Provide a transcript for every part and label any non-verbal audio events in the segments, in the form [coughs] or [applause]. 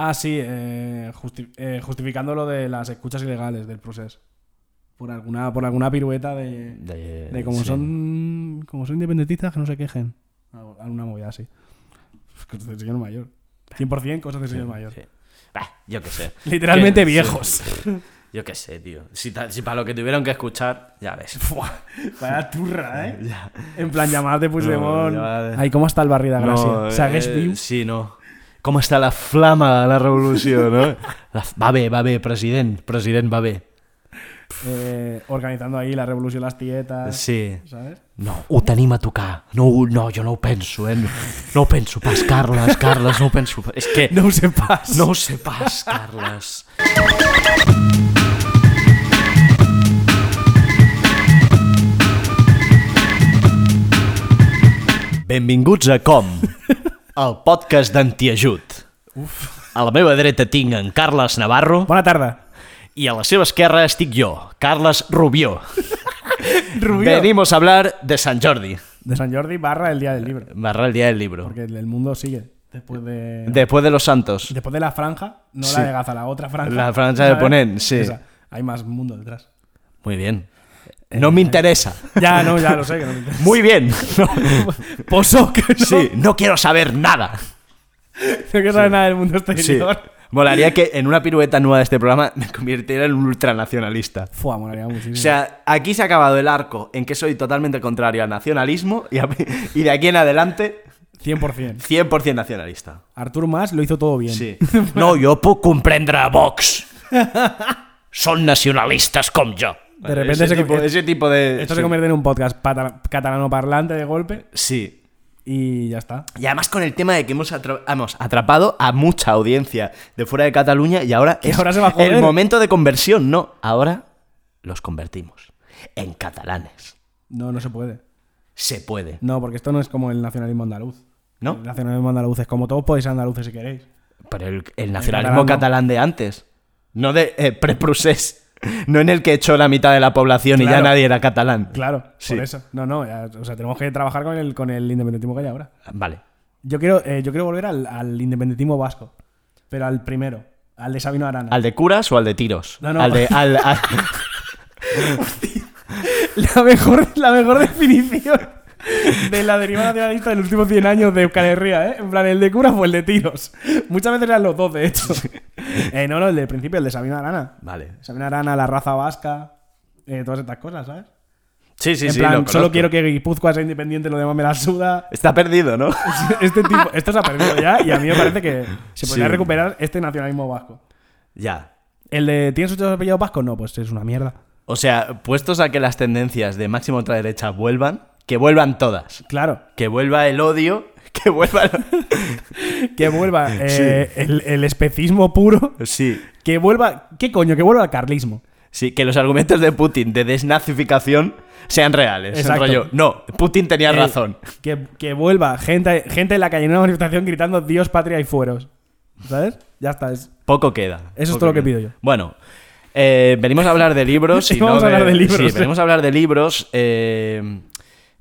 Ah, sí, eh, justi- eh, justificando lo de las escuchas ilegales del proceso. Por alguna, por alguna pirueta de, De, de como sí. son como son independentistas que no se quejen. Algo- Alguna movida así. Cosas de señor mayor. 100% cosas de señor mayor. Sí. Bah, yo qué sé. Literalmente viejos. sí. Yo qué sé, tío. Si, para lo que tuvieron que escuchar, ya ves. Vaya turra, [laughs] ¿eh? Ya. En plan, llamarte Puigdemont. No, llamar- Ay, ¿cómo está el barrio de Gracia? No, ¿Sagues eh? Sí, no. Com està la flama de la revolució, no? La, va bé, va bé, president. President, va bé. Eh, organizando ahí la revolución de las tietas. Sí. ¿Sabes? No, ho tenim a tocar. No, no, jo no ho penso, eh? No, no ho penso pas, Carles, Carles, no ho penso. pas. És que No ho sé pas. no ho sé pas, Carles. Benvinguts a Com, el podcast d'antiajut. A la meva dreta tinc en Carles Navarro Bona tarda. i a la seva esquerra estic jo, Carles Rubió. [laughs] Rubio. Venimos a hablar de Sant Jordi, De San Jordi barra el día del libro. barra el día del libro. Porque el mundo sigue. Después de. Después de los santos. Después de la franja, no Sí. la de Gaza, la otra franja. La franja de ¿sabes? Ponent, sí. Esa. Hay más mundo detrás. Muy bien. No me interesa. Ya, no, ya lo sé que no me interesa. [laughs] Muy bien. Poso, que no. Sí, no quiero saber nada. No quiero saber nada del mundo Sí. exterior. Molaría que en una pirueta nueva de este programa me convirtiera en un ultranacionalista. Fua, molaría muchísimo. O sea, aquí se ha acabado el arco en que soy totalmente contrario al nacionalismo y, a- y de aquí en adelante 100%. 100% nacionalista. Artur Mas lo hizo todo bien. Sí. [laughs] No, jo puc comprendre a Vox. Són nacionalistes com jo. De repente ese se- tipo, ese tipo de... Esto sí. se convierte en un podcast catalano parlante de golpe Sí. y ya está. Y además con el tema de que hemos, atra- hemos atrapado a mucha audiencia de fuera de Cataluña y ahora [laughs] es ahora se va a el momento de conversión. No, ahora los convertimos en catalanes. No, no se puede. Se puede. No, porque esto no es como el nacionalismo andaluz. ¿No? El nacionalismo andaluz es como todos podéis ser andaluces si queréis. Pero el, el nacionalismo catalán catalán, no. de antes. No de eh, pre-procés. [laughs] No en el que echó la mitad de la población y ya nadie era catalán. Claro, Sí. por eso. No, no, ya, o sea, tenemos que trabajar con el, con el independentismo que hay ahora. Vale. Yo quiero, eh, yo quiero volver al, al independentismo vasco, pero al primero, al de Sabino Arana. ¿Al de curas o al de tiros? No, no. Al de... Al, al- [laughs] [laughs] La, mejor, la mejor definición de la deriva nacionalista de los últimos 100 años de Euskal Herria, ¿eh? En plan, el de curas o el de tiros. Muchas veces eran los dos, de hecho. Eh, no, no, el del principio, el de Sabino Arana. Vale. Sabino Arana, la raza vasca, eh, todas estas cosas, ¿sabes? Sí, sí, en sí. plan, lo solo quiero que Guipúzcoa sea independiente, lo demás me la suda. Está perdido, ¿no? [laughs] Este tipo, esto se ha perdido ya y a mí me parece que se podría Sí. recuperar este nacionalismo vasco. ya. ¿El de ¿tienes muchos apellidos vascos? No, pues es una mierda. O sea, puestos a que las tendencias de máxima ultraderecha vuelvan, que vuelvan todas. Claro, Que vuelva el odio, [laughs] que vuelva... el- [laughs] que vuelva eh, el, el especismo puro, Sí. que vuelva, ¿qué coño? Que vuelva el carlismo. Sí, que los argumentos de Putin de desnazificación sean reales. Exacto. Rollo, no, Putin tenía Eh, razón. Que, que vuelva gente, gente en la calle en una manifestación gritando Dios, patria y fueros. ¿Sabes? Ya está. Es... Poco queda. Eso es todo lo que pido yo. Bueno, eh, venimos a hablar de libros. y [laughs] Vamos no a hablar de libros, Sí, venimos a hablar de libros. eh,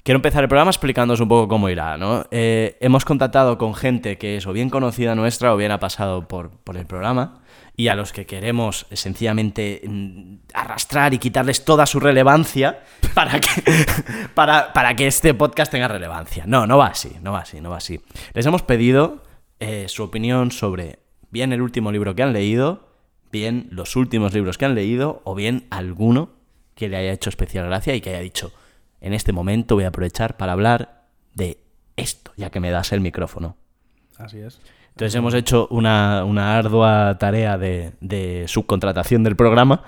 quiero empezar el programa explicándoos un poco cómo irá, ¿no? Eh, hemos contactado con gente que es o bien conocida nuestra o bien ha pasado por, por el programa y a los que queremos eh, sencillamente mm, arrastrar y quitarles toda su relevancia [laughs] para que, [laughs] para, para que este podcast tenga relevancia. No, no va así, no va así, no va así. Les hemos pedido eh, su opinión sobre bien el último libro que han leído, bien los últimos libros que han leído o bien alguno que le haya hecho especial gracia y que haya dicho, en este momento voy a aprovechar para hablar de esto, ya que me das el micrófono. Así es. Entonces hemos hecho una, una ardua tarea de, de subcontratación del programa,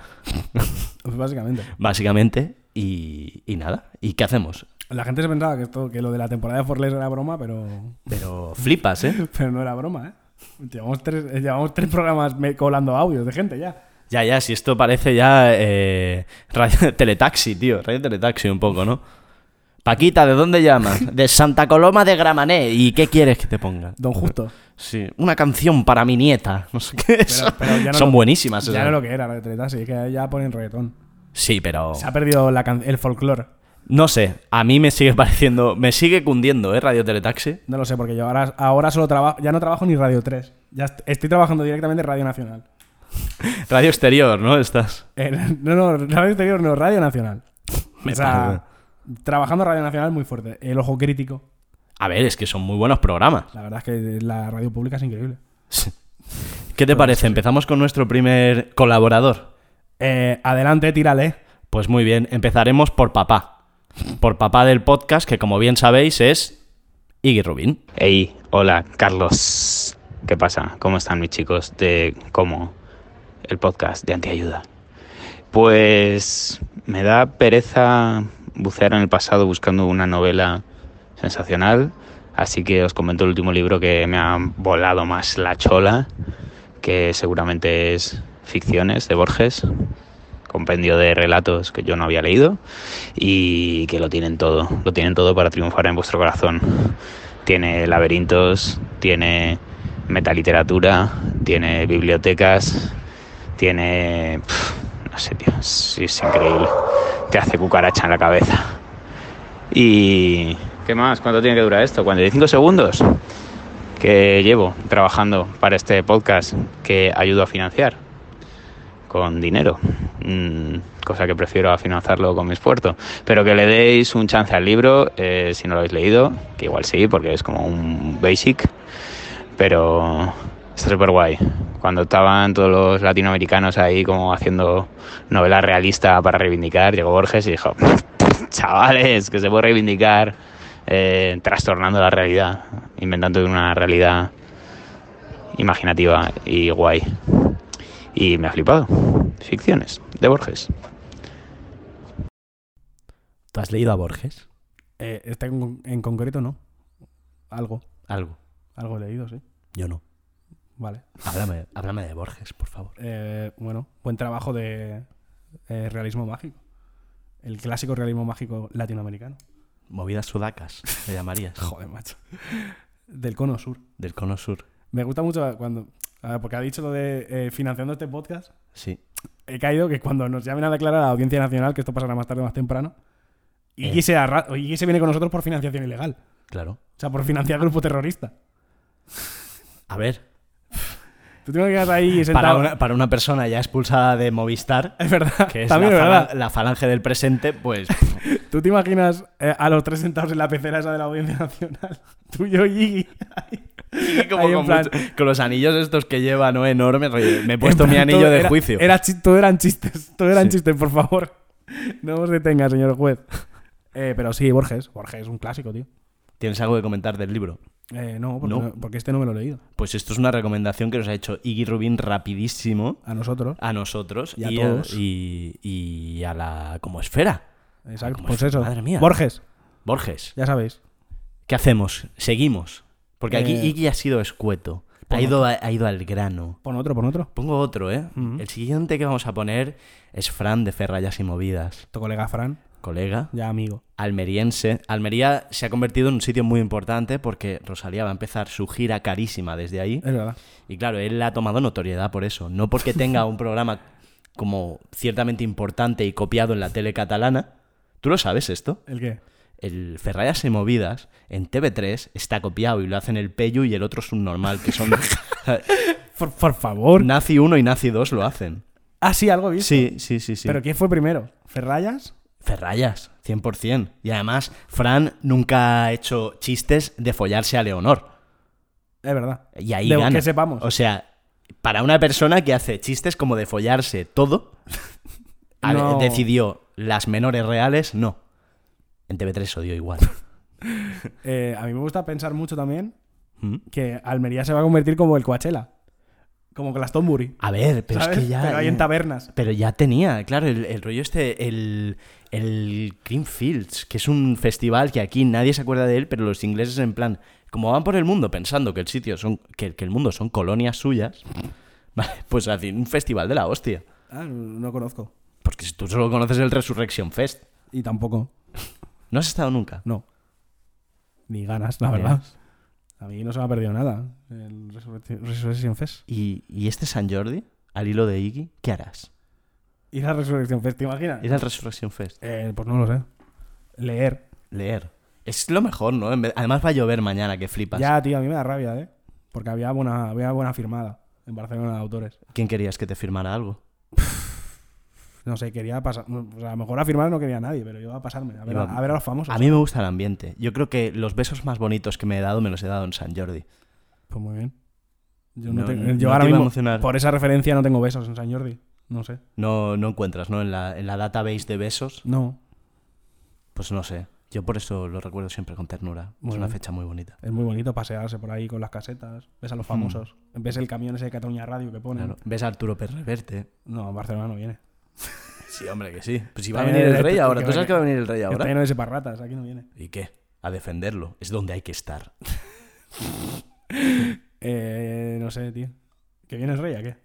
Pues [laughs] básicamente. básicamente, y, y nada. ¿Y qué hacemos? La gente se pensaba que, esto, que lo de la temporada de Forles era broma, pero, Pero flipas, ¿eh? [laughs] pero no era broma, ¿eh? Llevamos tres, eh, llevamos tres programas colando audios de gente ya. Ya, ya, si esto parece ya eh, radio teletaxi, tío. Radio teletaxi un poco, ¿no? Paquita, ¿de dónde llamas? [laughs] De Santa Coloma de Gramané. ¿Y qué quieres que te ponga? Don Justo. Sí, una canción para mi nieta. No sé qué. Pero- pero ya no Son lo- buenísimas. Ya no lo que era Radio Teletaxi, es que ya ponen reggaetón. Sí, pero... Se ha perdido la can- el folclore. No sé, a mí me sigue pareciendo... Me sigue cundiendo, ¿eh? Radio teletaxi. No lo sé, porque yo ahora, ahora solo trabajo. Ya no trabajo ni Radio 3. Ya est- estoy trabajando directamente en Radio Nacional. [laughs] Radio exterior, ¿no? Estás... Eh, no, no, Radio Exterior no, Radio Nacional. [laughs] Me o sea, trabajando Radio Nacional muy fuerte. El ojo crítico. A ver, es que son muy buenos programas. La verdad es que la radio pública es increíble. ¿Qué te parece? Empezamos con nuestro primer colaborador. Eh, adelante, tírale. Pues muy bien, empezaremos por papá. Por papá del podcast, que como bien sabéis es Iggy Rubin. Hey, hola, Carlos. ¿Qué pasa? ¿Cómo están mis chicos de cómo el podcast de Antiayuda? Pues me da pereza bucear en el pasado buscando una novela sensacional, así que os comento el último libro que me ha volado más la chola, que seguramente es Ficciones de Borges, compendio de relatos que yo no había leído y que lo tienen todo, lo tienen todo para triunfar en vuestro corazón. Tiene laberintos, tiene metaliteratura, tiene bibliotecas, tiene... no sé, tío, es, es increíble. Te hace cucaracha en la cabeza. Y... ¿Qué más? ¿Cuánto tiene que durar esto? ¿45 segundos? Que llevo trabajando para este podcast que ayudo a financiar con dinero, mm, cosa que prefiero a financiarlo con mi esfuerzo. Pero que le deis un chance al libro eh, si no lo habéis leído, que igual sí, porque es como un basic, pero está súper guay. Cuando estaban todos los latinoamericanos ahí como haciendo novela realista para reivindicar, llegó Borges y dijo, chavales, que se puede reivindicar eh, trastornando la realidad, inventando una realidad imaginativa y guay. Y me ha flipado. Ficciones de Borges. ¿Tú has leído a Borges? Eh, este en, en concreto no. Algo. Algo. Algo he leído, sí. Yo no. Vale. Háblame, háblame de Borges, por favor. Eh, bueno, buen trabajo de eh, realismo mágico. El clásico realismo mágico latinoamericano. Movidas sudacas, le llamarías. [laughs] Joder, macho. Del cono sur. Del cono sur. Me gusta mucho cuando. a ver, porque ha dicho lo de eh, financiando este podcast. Sí. He caído que cuando nos llamen a declarar a la Audiencia Nacional, que esto pasará más tarde o más temprano, Iggy, Eh. se, se viene con nosotros por financiación ilegal. Claro. O sea, por financiar grupo terrorista. A ver, Ahí sentado. para una, para una persona ya expulsada de Movistar, [laughs] Es verdad. que es También la, es verdad. falan- la falange del presente, pues [laughs] ¿Tú te imaginas eh, a los tres sentados en la pecera esa de la Audiencia Nacional? [laughs] Tú, yo y como con, plan- mucho- con los anillos estos que lleva, ¿no? Enormes. Me he puesto mi anillo de era- juicio. Era todo eran chistes. Todo eran Sí. chistes, por favor. No os detenga, señor juez. Eh, pero sí, Borges. Borges es un clásico, tío. ¿Tienes algo que comentar del libro? Eh, no, porque No. no- porque este no me lo he leído. Pues esto es una recomendación que nos ha hecho Iggy Rubin rapidísimo A nosotros. a nosotros Y a todos. y, y a la como esfera. Exacto. como Pues es- eso. madre mía. Borges, Borges, ya sabéis. ¿qué hacemos? Seguimos. Porque aquí Eh, Iggy ha sido escueto. Ha ido, a- ha ido al grano. Pon otro, pon otro. Pongo otro, ¿eh? Ujú. El siguiente que vamos a poner es Fran de Ferrayas y Movidas. Tu colega Fran, Colega, ya amigo. almeriense. Almería se ha convertido en un sitio muy importante porque Rosalía va a empezar su gira carísima desde ahí. Es verdad. Y claro, él ha tomado notoriedad por eso. No porque tenga un programa como ciertamente importante y copiado en la tele catalana. ¿Tú lo sabes esto? ¿El qué? El Ferrayas y Movidas en TV3 está copiado y lo hacen el Peyu y el otro es un normal, que son... [laughs] Por, por favor. Nazi 1 y Nazi 2 lo hacen. Ah, sí, algo he visto. Sí, sí, sí, sí. ¿Pero quién fue primero? ¿Ferrayas? Ferrayas, 100%. Y además, Fran nunca ha hecho chistes de follarse a Leonor. Es verdad. Y ahí De gana. que sepamos. O sea, para una persona que hace chistes como de follarse todo, [laughs] No. decidió las menores reales, no. En TV3 odio igual. [laughs] Eh, a mí me gusta pensar mucho también ¿Mm? que Almería se va a convertir como el Coachella. Como Glastonbury. A ver, pero ¿sabes? es que ya. Pero ahí en eh, tabernas. Pero ya tenía, claro, el, el rollo este, el, el Greenfields, que es un festival que aquí nadie se acuerda de él, pero los ingleses en plan, como van por el mundo pensando que el sitio son, que, que el mundo son colonias suyas, [laughs] vale, pues hacen un festival de la hostia. Ah, no conozco. Porque si tú solo conoces el Resurrection Fest, Y tampoco. ¿no has estado nunca? No. Ni ganas, la Bien. verdad. A mí no se me ha perdido nada. El Resurrection Fest. ¿Y, y este San Jordi, al hilo de Iggy, qué harás? Ir a Resurrección Fest, ¿te imaginas? Ir al Resurrection Fest. Eh, pues no lo sé. Leer. Leer. Es lo mejor, ¿no? En vez- Además va a llover mañana, que flipas. Ya, tío, a mí me da rabia, ¿eh? Porque había buena, había buena firmada en Barcelona de autores. ¿Quién querías que te firmara algo? No sé, quería pasar. O sea, a lo mejor a firmar no quería nadie, pero yo iba a pasarme. A ver, Iba- a, a ver a los famosos. A mí me gusta el ambiente. Yo creo que los besos más bonitos que me he dado me los he dado en San Jordi. Pues muy bien. Yo, no No- tengo- no yo te ahora iba a mismo, emocionar. por esa referencia, no tengo besos en San Jordi. No sé. No, no encuentras, ¿no? En la, en la database de besos, No. pues no sé. Yo por eso lo recuerdo siempre con ternura. Muy es una fecha muy bonita. Es muy bonito pasearse por ahí con las casetas. Ves a los famosos. Ves el camión ese de Cataluña Radio que ponen. Claro. ¿Ves a Arturo Pérez Reverte? No, Barcelona no viene. [laughs] Sí, hombre, que sí. Pues si va a Está venir el rey que- ahora. ¿Tú sabes que va a venir el rey Está ahora? lleno de separratas, aquí no viene. ¿Y qué? A defenderlo. Es donde hay que estar. [laughs] Eh, no sé, tío. ¿Que viene el rey a qué?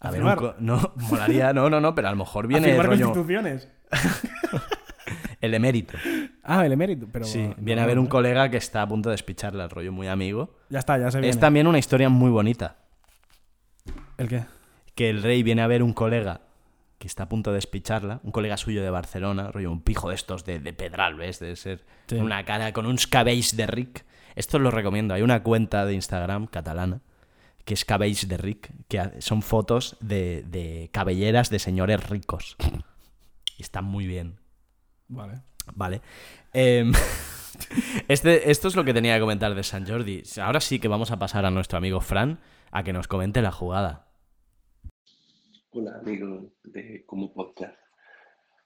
A, ¿A ver, un no, [laughs] molaría, no, no, no, pero a lo mejor ¿A viene el firmar rollo, constituciones? [laughs] el emérito. Ah, el emérito. Pero, Sí, no, viene a ver un colega que está a punto de despicharle al rollo muy amigo. Ya está, ya se viene. Es también una historia muy bonita. ¿El qué? Que el rey viene a ver un colega que está a punto de despicharla, un colega suyo de Barcelona, rollo un pijo de estos de, de Pedral, ¿ves? De ser Sí. una cara con uns cabells de Rick. Esto os lo recomiendo. Hay una cuenta de Instagram catalana que es Cabells de Rick, que son fotos de, de cabelleras de señores ricos. Y están muy bien. Vale. Vale. Em, [laughs] este, esto es lo que tenía que comentar de San Jordi. Ahora sí que vamos a pasar a nuestro amigo Fran a que nos comente la jugada. Hola, amigos de Como Podcast.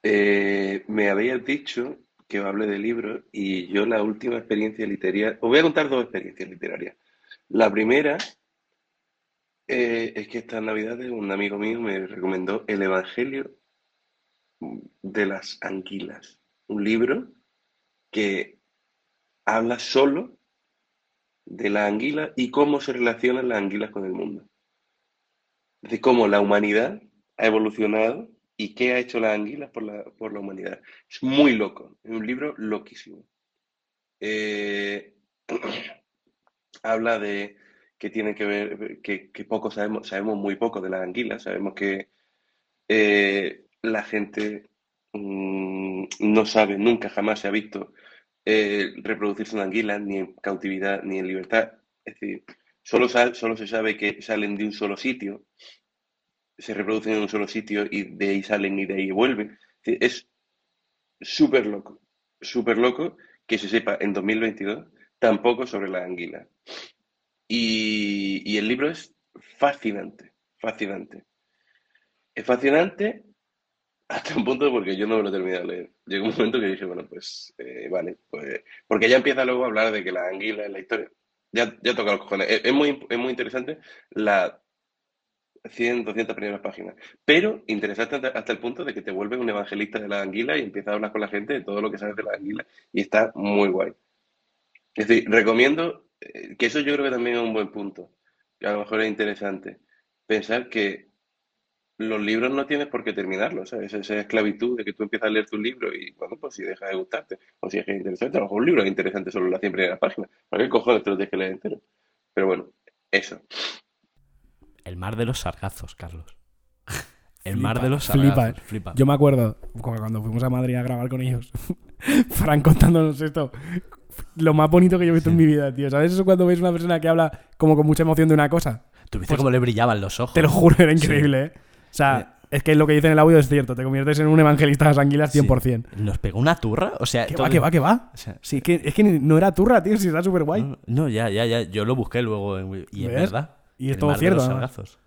Eh, me habías dicho que hable de libros y yo la última experiencia literaria... Os voy a contar dos experiencias literarias. La primera eh, es que esta Navidad un amigo mío me recomendó El Evangelio de las Anguilas, un libro que habla solo de la anguila y cómo se relacionan las anguilas con el mundo de cómo la humanidad ha evolucionado y qué ha hecho las anguilas por la, por la humanidad. Es muy loco, es un libro loquísimo. Eh, [clears throat] habla de que tiene que ver, que, que poco sabemos, sabemos muy poco de las anguilas, sabemos que eh, la gente mm, no sabe, nunca jamás se ha visto eh, reproducirse una anguila ni en cautividad ni en libertad. Es decir, solo, sa- solo se sabe que salen de un solo sitio, se reproducen en un solo sitio y de ahí salen y de ahí vuelven. Es súper loco, súper loco que se sepa en 2022 tampoco sobre las anguilas. Y, el libro es fascinante, fascinante. Es fascinante hasta un punto porque yo no me lo terminé de leer. Llegó un momento que dije, bueno, pues eh, vale, pues porque ya empieza luego a hablar de que la anguila es la historia. Ya, ya toca los cojones. Es, muy, es muy interesante la 100, 200 primeras páginas. Pero interesante hasta, el punto de que te vuelves un evangelista de la anguila y empiezas a hablar con la gente de todo lo que sabes de la anguila. Y está muy guay. Es decir, recomiendo que eso yo creo que también es un buen punto. Que a lo mejor es interesante. Pensar que los libros no tienes por qué terminarlos, ¿sabes? Esa esclavitud de que tú empiezas a leer tu libro y, bueno, pues si deja de gustarte o si es que es interesante, a lo mejor un libro es interesante solo las 100 primeras páginas. ¿Para qué cojones te lo tienes que leer entero? Pero bueno, eso. El mar de los sargazos, Carlos. [laughs] El Flipa, mar de los flipa, sargazos. eh. Flipa. Yo me acuerdo cu- cuando fuimos a Madrid a grabar con ellos, [laughs] Fran contándonos esto. Lo más bonito que yo he visto en mi vida, tío. ¿Sabes eso cuando ves una persona que habla como con mucha emoción de una cosa? ¿Tú viste Pues- cómo le brillaban los ojos? Te lo juro, era increíble, ¿eh? O sea, es que lo que dice en el audio es cierto. Te conviertes en un evangelista de las anguilas Sí. 100%. ¿Nos pegó una turra? O sea, Que todo- va, que va, que va. O sea, Sí, es que, es que no era turra, tío. Si era súper guay. No, no, ya, ya, ya. Yo lo busqué luego en- y es verdad. Y es todo cierto, los además. sargazos.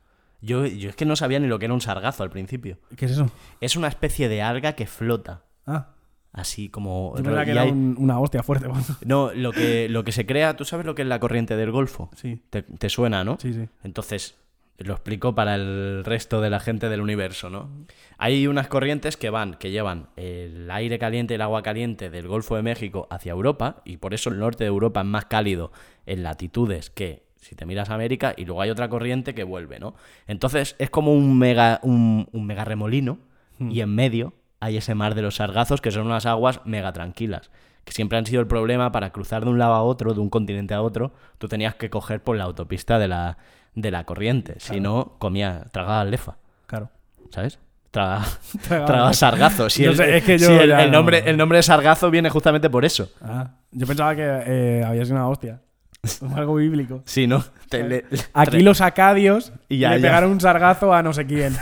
Yo, yo es que no sabía ni lo que era un sargazo al principio. ¿Qué es eso? Es una especie de alga que flota. Ah, Así como. yo que y era hay- un- una hostia fuerte. [laughs] No, lo que, lo que se crea, ¿tú sabes lo que es la corriente del Golfo? Sí, Te, te suena, ¿no? sí, sí. Entonces, Lo explico para el resto de la gente del universo, ¿no? Hay unas corrientes que van, que llevan el aire caliente y el agua caliente del Golfo de México hacia Europa, y por eso el norte de Europa es más cálido en latitudes que si te miras a América, y luego hay otra corriente que vuelve, ¿no? Entonces es como un mega, un, un mega remolino, y en medio hay ese mar de los sargazos, que son unas aguas mega tranquilas que siempre han sido el problema para cruzar de un lado a otro, de un continente a otro, tú tenías que coger por la autopista de la, de la corriente. Si no, comía, tragaba lefa, Claro. ¿sabes? Traga, [laughs] lefa. sargazo. Si el, sé, es que yo si el- no- nombre, el nombre de sargazo viene justamente por eso. Ah, yo pensaba que eh, había sido una hostia. [laughs] Algo bíblico. Sí, ¿no? Te- le- Aquí los acadios Y ya, le ya. pegaron un sargazo a no sé quién.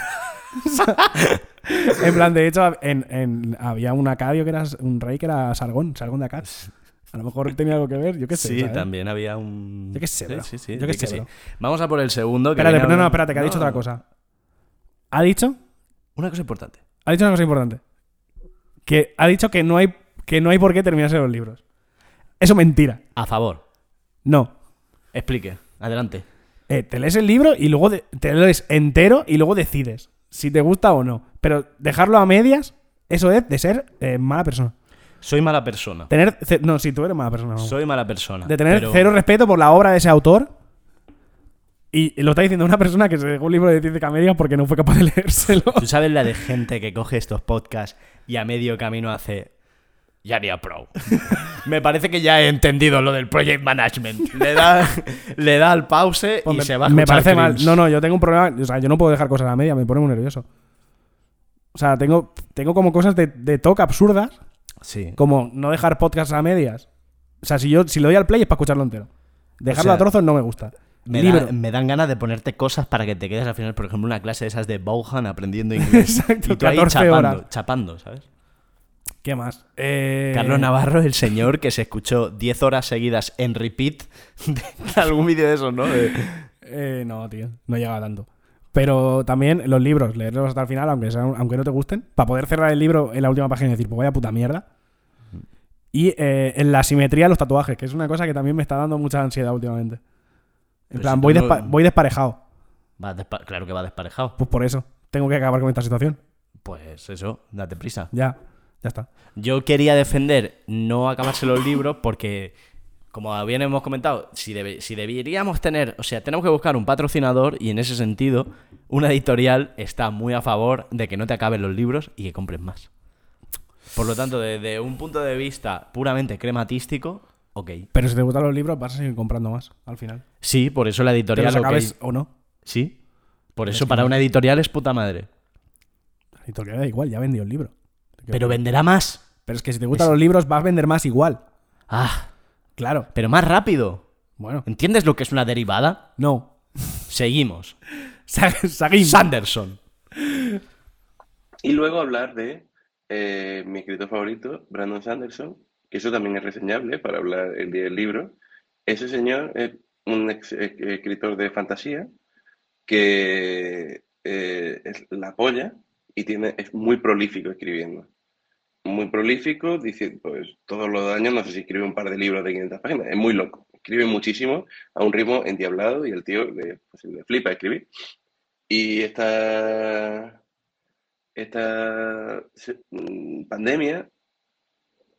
[laughs] en plan, de hecho, en, en- había un acadio que era un rey que era Sargón, Sargón de Acad. A lo mejor tenía algo que ver, yo qué sé. Sí, ¿sabes? también había un... Yo qué sé, bro. sí, sí, Yo qué sé, que sí. bro. Vamos a por el segundo. que Espérate, no, no, espérate, que ha dicho No, otra cosa. ¿Ha dicho? Una cosa importante. Ha dicho una cosa importante. Que ha dicho que no hay, que no hay por qué terminarse los libros. Eso es mentira. A favor. No. Explique. Adelante. Eh, te lees el libro y luego de- te lo lees entero y luego decides si te gusta o no. Pero dejarlo a medias, eso es de ser eh, mala persona. Soy mala persona. Tener. No, si tú eres mala persona. vamos. Soy mala persona. de tener pero- cero respeto por la obra de ese autor. Y lo está diciendo una persona que se dejó un libro de ciencia media porque no fue capaz de [laughs] leérselo. ¿Tú sabes la de gente que coge estos podcasts y a medio camino hace. Ya haría pro. [laughs] Me parece que ya he entendido lo del project management. Le da, [laughs] le da al pause y Pues me, se va a me escuchar parece mal. cringe. No, no, yo tengo un problema. O sea, yo no puedo dejar cosas a la media, me pone muy nervioso. O sea, tengo, tengo como cosas de, de toque absurdas, Sí. como no dejar podcasts a medias. O sea, si yo si le doy al play es para escucharlo entero. Dejarlo sea, a trozos no me gusta. Me, Libro. da- me dan ganas de ponerte cosas para que te quedes al final, por ejemplo, una clase de esas de Bauhan aprendiendo inglés. [laughs] Exacto, y tú ahí 14 chapando, horas. chapando, ¿sabes? ¿Qué más? Eh, Carlos Navarro, el señor que se escuchó 10 horas seguidas en repeat [laughs] de algún vídeo de esos, ¿no? De- Eh, no, tío, no llega a tanto. Pero también los libros, leerlos hasta el final, aunque, sean- aunque no te gusten, para poder cerrar el libro en la última página y decir, pues vaya puta mierda. Y eh, en la simetría de los tatuajes, que es una cosa que también me está dando mucha ansiedad últimamente. En Pero plan, si voy, no- despa- voy desparejado. Va despa- claro que va desparejado. Pues por eso, tengo que acabar con esta situación. Pues eso, date prisa. Ya, ya está. Yo quería defender no acabarse los libros porque, como bien hemos comentado, si, debe- si deberíamos tener, o sea, tenemos que buscar un patrocinador y en ese sentido, una editorial está muy a favor de que no te acaben los libros y que compres más. Por lo tanto, desde un punto de vista puramente crematístico, ok. Pero si te gustan los libros, vas a seguir comprando más al final. Sí, por eso la Te editorial... los ok. acabes o no. Sí, por eso para una editorial es puta madre. La editorial da igual, ya vendió el libro. Pero venderá más. Pero es que si te gustan los libros, vas a vender más igual. Ah, Claro. pero más rápido. Bueno, ¿Entiendes lo que es una derivada? no. Seguimos. [laughs] Sa- Seguimos. Sanderson. Y luego hablar de eh, mi escritor favorito, Brandon Sanderson, que eso también es reseñable para hablar el día del libro. Ese señor es un ex- eh, escritor de fantasía que eh, es la polla y tiene, es muy prolífico escribiendo. Muy prolífico, dice, pues todos los años no sé si escribe un par de libros de 500 páginas, es muy loco. Escribe muchísimo a un ritmo endiablado y el tío le, pues, le flipa escribir. Y esta, esta mm, pandemia,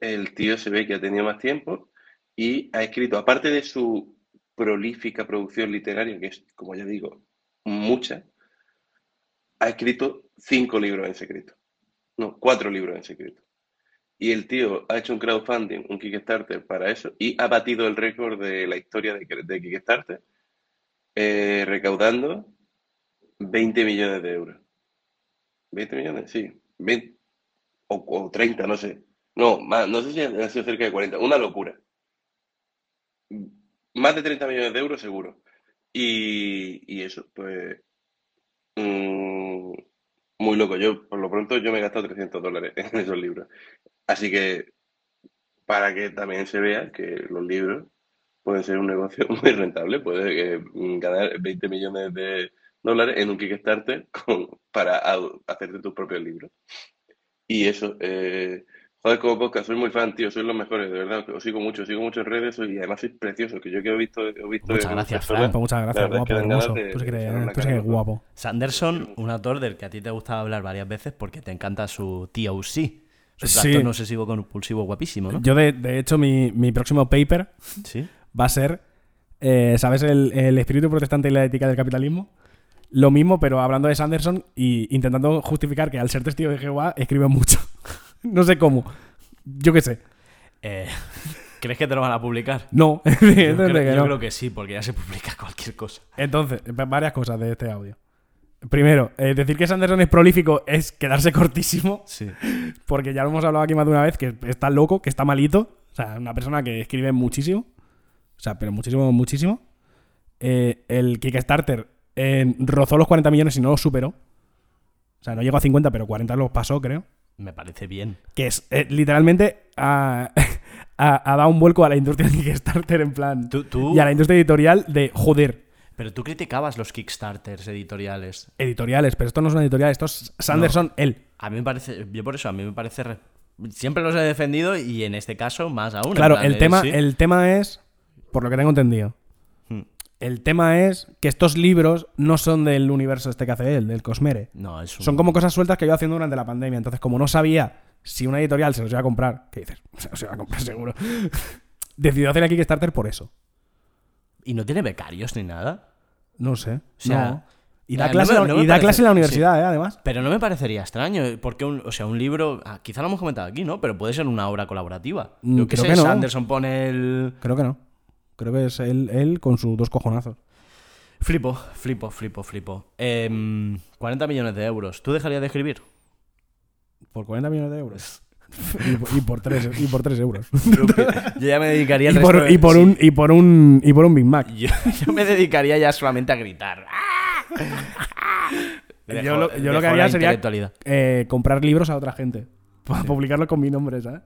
el tío se ve que ha tenido más tiempo y ha escrito, aparte de su prolífica producción literaria, que es, como ya digo, mucha, ha escrito cinco libros en secreto. No, cuatro libros en secreto. Y el tío ha hecho un crowdfunding, un Kickstarter para eso, y ha batido el récord de la historia de, de Kickstarter, eh, recaudando 20 millones de euros. ¿20 millones? Sí. 20 o, o 30, no sé. No, más, no sé si ha sido cerca de 40. Una locura. Más de 30 millones de euros seguro. Y, y eso, pues... mm, muy loco. Yo, por lo pronto, yo me he gastado 300 dólares en esos libros. Así que, para que también se vea que los libros pueden ser un negocio [laughs] muy rentable. Puedes eh, ganar 20 millones de dólares en un Kickstarter [laughs] con, para hacerte tus propios libros. Y eso, eh, Joder, como podcast, soy muy fan, tío, sois los mejores, de verdad. Os sigo mucho, sigo mucho en redes y además sois preciosos, que yo que he visto, he visto Muchas gracias, Fran. Pues muchas gracias, guapo, que dan hermoso. ganas de- Tú sí que de eres, echar una tú sí que eres cara. guapo. Sanderson, un autor del que a ti te gusta hablar varias veces porque te encanta su TOC. Su Sí. trastorno obsesivo compulsivo guapísimo, ¿no? Yo, de, de hecho, mi, mi próximo paper Sí. va a ser, eh, ¿sabes? El, el espíritu protestante y la ética del capitalismo. Lo mismo, pero hablando de Sanderson y intentando justificar que al ser testigo de Jehová escribe mucho. [laughs] no sé cómo. Yo qué sé. Eh, [laughs] ¿Crees que te lo van a publicar? No, [laughs] Yo, creo, que yo no. creo que sí, porque ya se publica cualquier cosa. Entonces, va- varias cosas de este audio. Primero, eh, decir que Sanderson es prolífico es quedarse [laughs] cortísimo, Sí. porque ya lo hemos hablado aquí más de una vez, que está loco, que está malito. O sea, una persona que escribe muchísimo. O sea, pero muchísimo, muchísimo. Eh, el Kickstarter eh, rozó los 40 millones y no los superó. O sea, no llegó a 50, pero 40 los pasó, creo. Me parece bien. Que es, eh, literalmente, ha, ha- [laughs] ha dado un vuelco a la industria del Kickstarter en plan... Tú- tú- Y a la industria editorial de, joder, Pero tú criticabas los Kickstarters editoriales. editoriales, pero esto no es una editorial, esto es Sanderson, él. A mí me parece, yo por eso, a mí me parece... re- Siempre los he defendido y en este caso más aún. Claro, el tema, sí. el tema es, por lo que tengo entendido, Hmm. el tema es que estos libros no son del universo este que hace él, del Cosmere. No, es un- Son como cosas sueltas que yo haciendo durante la pandemia. Entonces, como no sabía si una editorial se los iba a comprar, ¿qué dices? [laughs] Se los iba a comprar seguro. [laughs] Decidió hacer aquí Kickstarter por eso. ¿Y no tiene becarios ni nada? No sé. sea, No. Y eh, da no clase, me- en la- no me y da parece- clase en la sí. universidad, ¿eh? Además. Pero no me parecería extraño, porque un, o sea, un libro, ah, quizá lo hemos comentado aquí, ¿no? Pero puede ser una obra colaborativa. Mm, Yo que creo sé, que no. Sanderson pone el... Creo que no. Creo que es él, él con sus dos cojonazos. Flipo, flipo, flipo, flipo. Em, 40 millones de euros. ¿Tú dejarías de escribir? Por 40 millones de euros. [laughs] y, por, y por 3, y por 3 euros. [laughs] Yo ya me dedicaría y, por, de- y, por sí. un, y, por un, y por un Big Mac. Yo, yo me dedicaría ya solamente a gritar. Dejo- yo lo, yo lo dejo que haría sería eh, comprar libros a otra gente. Para publicarlos con mi nombre, ¿sabes?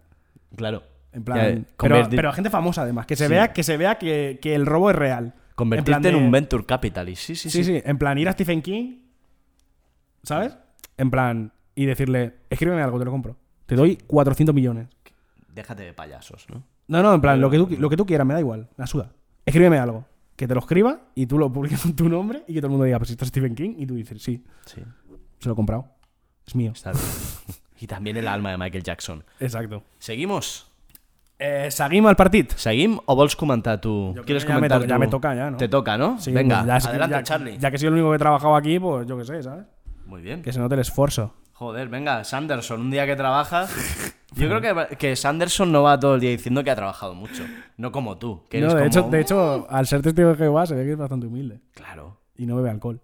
Claro. En plan. Ya, pero, pero a gente famosa, además. Que se Sí. vea, que, se vea que, que el robo es real. Convertirte en, plan de- un venture capitalist. Sí, sí, Sí, sí. sí, En plan, ir a Stephen King. ¿Sabes? En plan. Y decirle, escríbeme algo, te lo compro. Te doy 400 millones. Déjate de payasos, ¿no? No, no, en plan, lo que, tú, lo que tú quieras, me da igual. La suda. Escríbeme algo. Que te lo escriba y tú lo publiques con tu nombre y que todo el mundo diga, pues esto es Stephen King. Y tú dices, sí, Sí, se lo he comprado. Es mío. está bien. [laughs] y también el alma de Michael Jackson. Exacto. Seguimos. Eh, seguimos al partido. Seguim o vols comentar creo ¿Quieres me comentar ya me toca ya, ¿no? Te toca, ¿no? Sí, Venga, pues ya adelante, ya- Charlie. Ya que soy el único que he trabajado aquí, pues yo qué sé, ¿sabes? Muy bien. Que se note el esfuerzo. Joder, venga, Sanderson, un día que trabajas. Yo creo que, que Sanderson no va todo el día diciendo que ha trabajado mucho. No como tú. Que No, eres de, como, hecho, de hecho, al ser testigo de Jehová se ve que es bastante humilde. Claro. Y no bebe alcohol.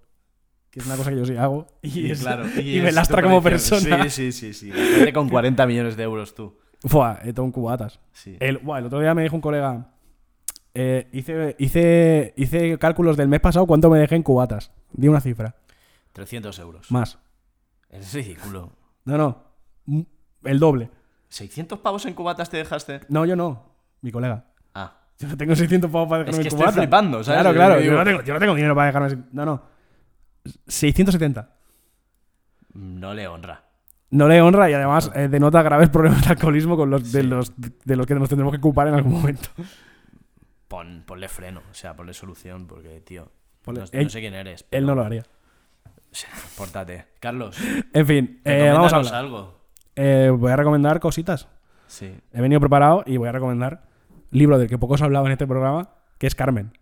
Que es una cosa que yo sí hago. Y, es- claro. y me lastra como persona. Sí, sí, sí. sí. Con 40 millones de euros tú. Fua, he tomado cubatas. Sí. El, buah, el otro día me dijo un colega. eh, hice, hice, hice cálculos del mes pasado cuánto me dejé en cubatas. Di una cifra. 300 euros. Más. Es ridículo. No, no. Mm, El doble. ¿600 pavos en cubatas te dejaste? No, yo no. Mi colega. Ah. Yo no tengo 600 pavos para dejarme Es que en estoy cubatas. flipando, ¿sabes? Claro, claro. Yo no, tengo, yo no tengo dinero para dejarme. No, no. 670. No le honra. No le honra y además eh, denota graves problemas de alcoholismo con los, de, los, de los que nos tendremos que ocupar en algún momento. Pon, ponle freno, o sea, ponle solución, porque, tío. Ponle- no, Él- no sé quién eres. Él no lo haría. Pórtate. Carlos, En fin, eh, vamos a hablar. algo. Eh, voy a recomendar cositas. Sí. He venido preparado y voy a recomendar libro del que poco se ha hablado en este programa, que es Carmen.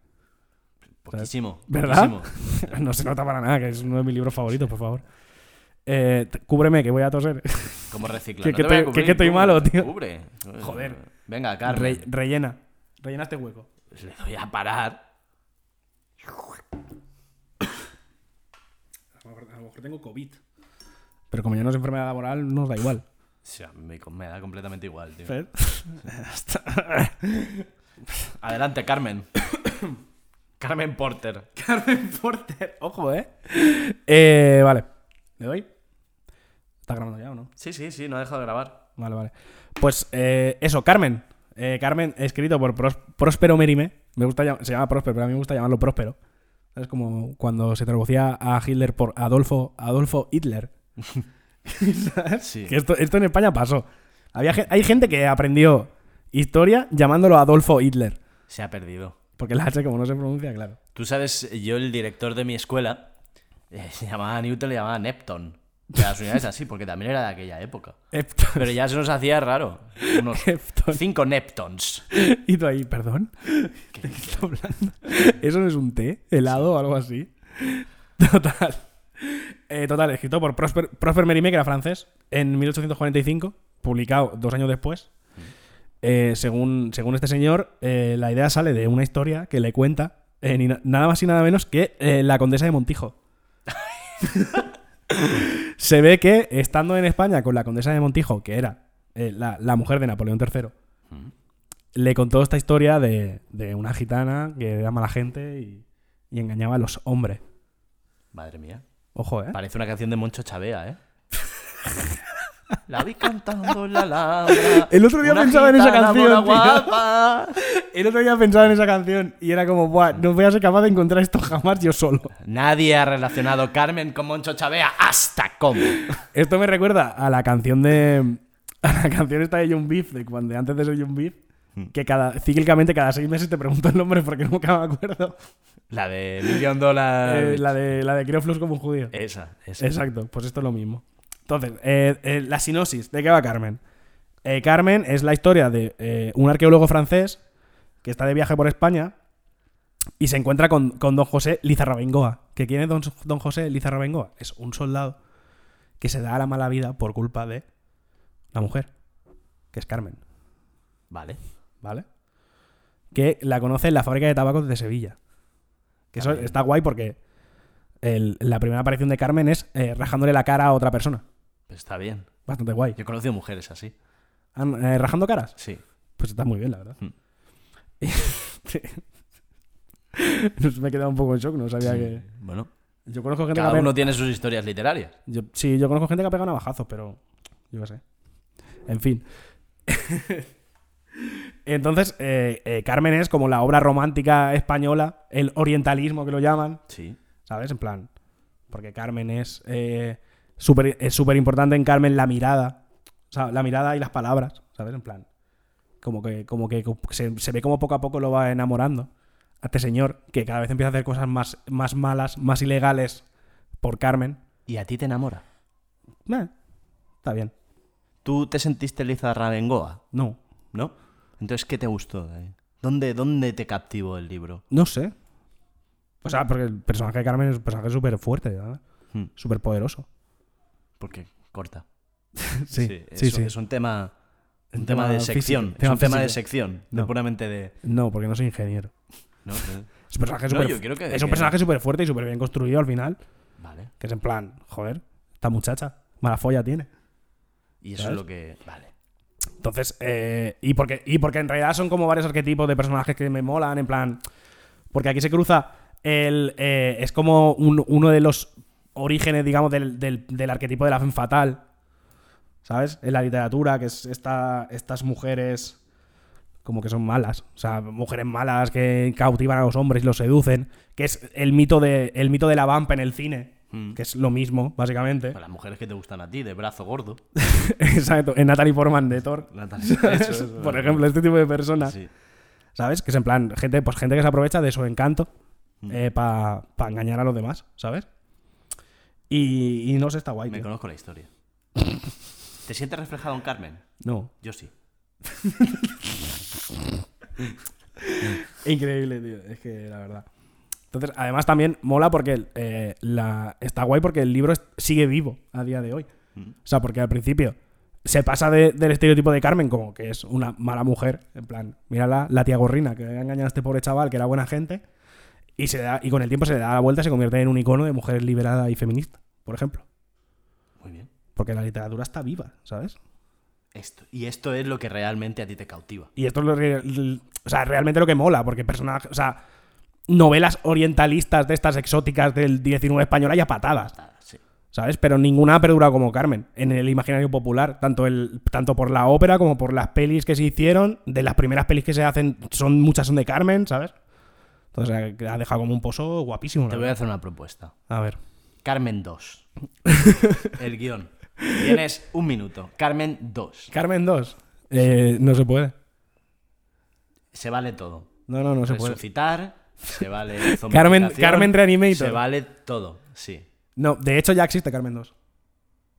Poquísimo. ¿Verdad? poquísimo. [laughs] no se nota para nada, que es uno de mis libros favoritos, por favor. Eh, cúbreme, que voy a toser. [laughs] ¿Cómo reciclar? [laughs] Que- No que te voy a te- cubrir, que- que estoy cubre, malo, tío. Cubre. Joder. Venga, Carmen. Re- rellena. Rellena este hueco. Le doy a parar. A lo mejor, a lo mejor tengo COVID. Pero como ya no es enfermedad laboral, nos da igual. O sea, me, me da completamente igual, tío. [laughs] Adelante, Carmen. [coughs] Carmen Porter. Carmen Porter. Ojo, ¿eh? Eh, Vale. ¿Le doy? ¿Está grabando ya o no? Sí, sí, sí, no ha dejado de grabar. Vale, vale. Pues eh, eso, Carmen. Eh, Carmen, escrito por Pros- Próspero Merime. Me gusta se llama Próspero, pero a mí me gusta llamarlo Próspero. Es como cuando se traducía a Hitler por Adolfo, Adolfo Hitler. [laughs] ¿Sabes? Sí. Que esto, esto en España pasó. Había, hay gente que aprendió historia llamándolo Adolfo Hitler. Se ha perdido. Porque la H, como no se pronuncia, claro. Tú sabes, yo el director de mi escuela eh, se llamaba Newton, le llamaba Nepton. De las unidades así, porque también era de aquella época. Pero ya se nos hacía raro. Unos [laughs] cinco Neptons. [laughs] Y tú ahí, perdón. [laughs] ¿De qué está hablando? ¿Eso no es un té? ¿Helado o algo así? Total. Eh, total, escrito por Prosper, Prosper Mérimée, que era francés, en 1845, publicado dos años después. Eh, según, según este señor, eh, la idea sale de una historia que le cuenta ni nada más y nada menos que la condesa de Montijo. Se ve que estando en España con la condesa de Montijo, que era eh, la, la mujer de Napoleón III, le contó esta historia de, de una gitana que era mala gente y, y engañaba a los hombres. Madre mía. Ojo, ¿eh? Parece una canción de Moncho Chavea, ¿eh? [laughs] La vi cantando en la Alhambra. El otro día una pensaba en esa canción, guapa. El otro día pensaba en esa canción y era como, Buah, no voy a ser capaz de encontrar esto jamás yo solo. Nadie ha relacionado Carmen con Moncho Chavea hasta cómo. Esto me recuerda a la canción de. [laughs] A la canción esta de Young Beef, de cuando antes de ser Young Beef, que cada, cíclicamente cada seis meses te pregunto el nombre porque nunca me acuerdo. La de Million Dollar. Eh, la de la de quiero como un judío. Esa, esa. Exacto, pues esto es lo mismo. Entonces, eh, eh, la sinopsis, ¿de qué va Carmen? Eh, Carmen es la historia de un arqueólogo francés que está de viaje por España y se encuentra con, con don José Lizarrabengoa. ¿Que quién es don, don José Lizarrabengoa? Es un soldado que se da la mala vida por culpa de la mujer, que es Carmen, Vale. ¿vale? Que la conoce en la fábrica de tabacos de Sevilla. Que eso está guay porque el- la primera aparición de Carmen es rajándole la cara a otra persona. Pues está bien. Bastante guay. Yo he conocido mujeres así. Ah, eh, ¿Rajando caras? Sí. Pues está muy bien, la verdad. Hmm. [laughs] me he quedado un poco en shock, no sabía que. Bueno, Yo conozco gente cada que uno pe- tiene sus historias literarias. yo- Sí, yo conozco gente que ha pegado navajazos, pero. Yo qué sé. En fin. [laughs] Entonces, eh, eh, Carmen es como la obra romántica española, el orientalismo que lo llaman, Sí. ¿sabes? En plan. Porque Carmen es eh, súper es súper importante en Carmen la mirada. O sea, la mirada y las palabras, ¿sabes? En plan. Como que, como que se, se ve como poco a poco lo va enamorando a este señor, que cada vez empieza a hacer cosas más, más malas, más ilegales por Carmen. ¿Y a ti te enamora? Eh, está bien. ¿Tú te sentiste Liza Ravengoa? No. ¿No? Entonces, ¿qué te gustó? de ahí? ¿Dónde, ¿Dónde te captivó el libro? No sé. O sea, porque el personaje de Carmen es un personaje súper fuerte, ¿verdad? Hmm, Súper poderoso. Porque corta. [laughs] Sí, sí, es, sí. Es un tema, un tema, tema de sección. físico, es un tema de sección. No puramente de. No, porque no soy ingeniero. [laughs] ¿no? [laughs] Es un personaje súper que- es un personaje fuerte y súper bien construido al final. Vale. Que es en plan, joder, esta muchacha, mala folla tiene. Y eso ¿Sabes? es lo que. Vale. Entonces, eh, y, porque, y porque en realidad son como varios arquetipos de personajes que me molan, en plan. Porque aquí se cruza el. eh, es como un- uno de los orígenes, digamos, del, del- del arquetipo de la femme fatal. ¿Sabes? En la literatura, que es esta, estas mujeres. Como que son malas. O sea, mujeres malas que cautivan a los hombres y los seducen. Que es el mito de, el mito de la vampa en el cine. Mm. Que es lo mismo, básicamente. Para las mujeres que te gustan a ti, de brazo gordo. [laughs] Exacto. En Natalie Portman de Thor. Natalia, [laughs] eso, eso, Por ejemplo, este tipo de personas. Sí. ¿Sabes? Que es en plan, gente, pues gente que se aprovecha de su encanto Mm. para engañar a los demás, ¿sabes? Y, y no sé, está guay. Me tío. conozco la historia. [laughs] ¿Te sientes reflejado en Carmen? No. Yo sí. Increíble, tío. Es que la verdad. Entonces, además también mola porque eh, la, está guay porque el libro sigue vivo a día de hoy. Mm. O sea, porque al principio se pasa de- del estereotipo de Carmen como que es una mala mujer. En plan, mírala, la tía gorrina que ha engañado a este pobre chaval que era buena gente. Y, se da, y con el tiempo se le da la vuelta y se convierte en un icono de mujer liberada y feminista, por ejemplo. Muy bien. Porque la literatura está viva, ¿sabes? Esto. Y esto es lo que realmente a ti te cautiva. Y esto es lo l- o sea, realmente lo que mola, porque personajes, o sea, novelas orientalistas de estas exóticas del 19 español hay a patadas, Ah, sí. ¿sabes? Pero ninguna ha perdurado como Carmen en el imaginario popular, tanto, el, tanto por la ópera como por las pelis que se hicieron. De las primeras pelis que se hacen, son muchas son de Carmen, ¿sabes? Entonces eh, ha dejado como un pozo guapísimo. Te voy a hacer una propuesta. A ver. Carmen 2. [laughs] El guion. Tienes un minuto. Carmen 2. Carmen 2. Eh, no se puede. Se vale todo. No, no, no se puede. Resucitar, se vale [laughs] Carmen, Carmen Reanimator. Se vale todo, sí. No, de hecho ya existe Carmen 2.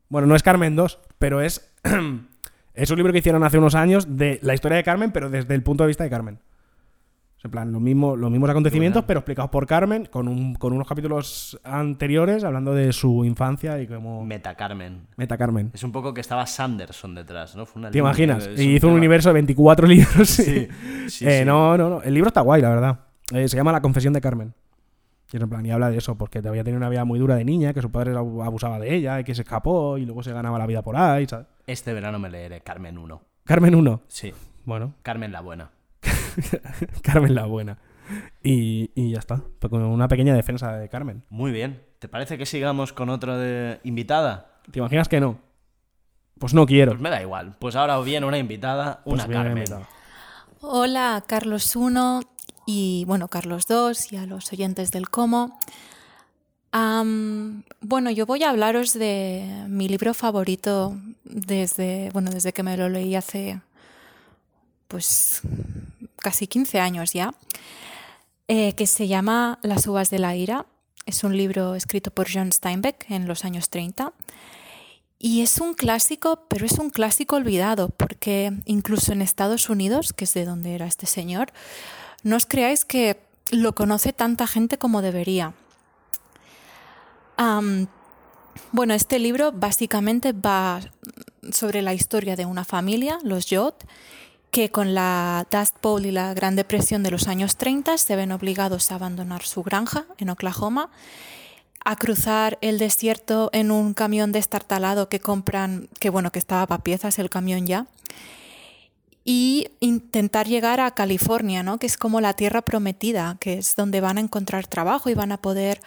Bueno, no es Carmen 2, pero es. [clears throat] es un libro que hicieron hace unos años de la historia de Carmen, pero desde el punto de vista de Carmen. En plan, lo mismo, los mismos acontecimientos, pero explicados por Carmen, con, un- con unos capítulos anteriores hablando de su infancia y cómo. Meta Carmen. Meta Carmen. Es un poco que estaba Sanderson detrás, ¿no? Fue una ¿Te imaginas? Y hizo un tema- universo de 24 [laughs] libros. Sí, sí, Eh, sí. No, no, no. El libro está guay, la verdad. Eh, se llama La confesión de Carmen. Y en plan, y habla de eso, porque había tenido una vida muy dura de niña, que su padre abu- abusaba de ella y que se escapó y luego se ganaba la vida por ahí, ¿sabes? Este verano me leeré Carmen 1. Carmen 1. Sí, Bueno, Carmen la buena. [laughs] Carmen la buena. Y, y ya está. Pues con una pequeña defensa de Carmen. Muy bien. ¿Te parece que sigamos con otra de invitada? ¿Te imaginas que no? Pues no quiero. Pues me da igual. Pues ahora viene una invitada, Pues una viene Carmen. invitada. Hola, Carlos 1 y bueno, Carlos 2 y a los oyentes del Como. Am, bueno, yo voy a hablaros de mi libro favorito desde, bueno, desde que me lo leí hace pues casi 15 años ya, eh, que se llama Las uvas de la ira. Es un libro escrito por John Steinbeck en los años 30. Y es un clásico, pero es un clásico olvidado, porque incluso en Estados Unidos, que es de donde era este señor, no os creáis que lo conoce tanta gente como debería. Bueno, este libro básicamente va sobre la historia de una familia, los Jod, que con la Dust Bowl y la Gran Depresión de los años 30 se ven obligados a abandonar su granja en Oklahoma a cruzar el desierto en un camión destartalado que compran, que bueno, que estaba para piezas el camión ya, y intentar llegar a California, ¿no? que es como la tierra prometida, que es donde van a encontrar trabajo y van a poder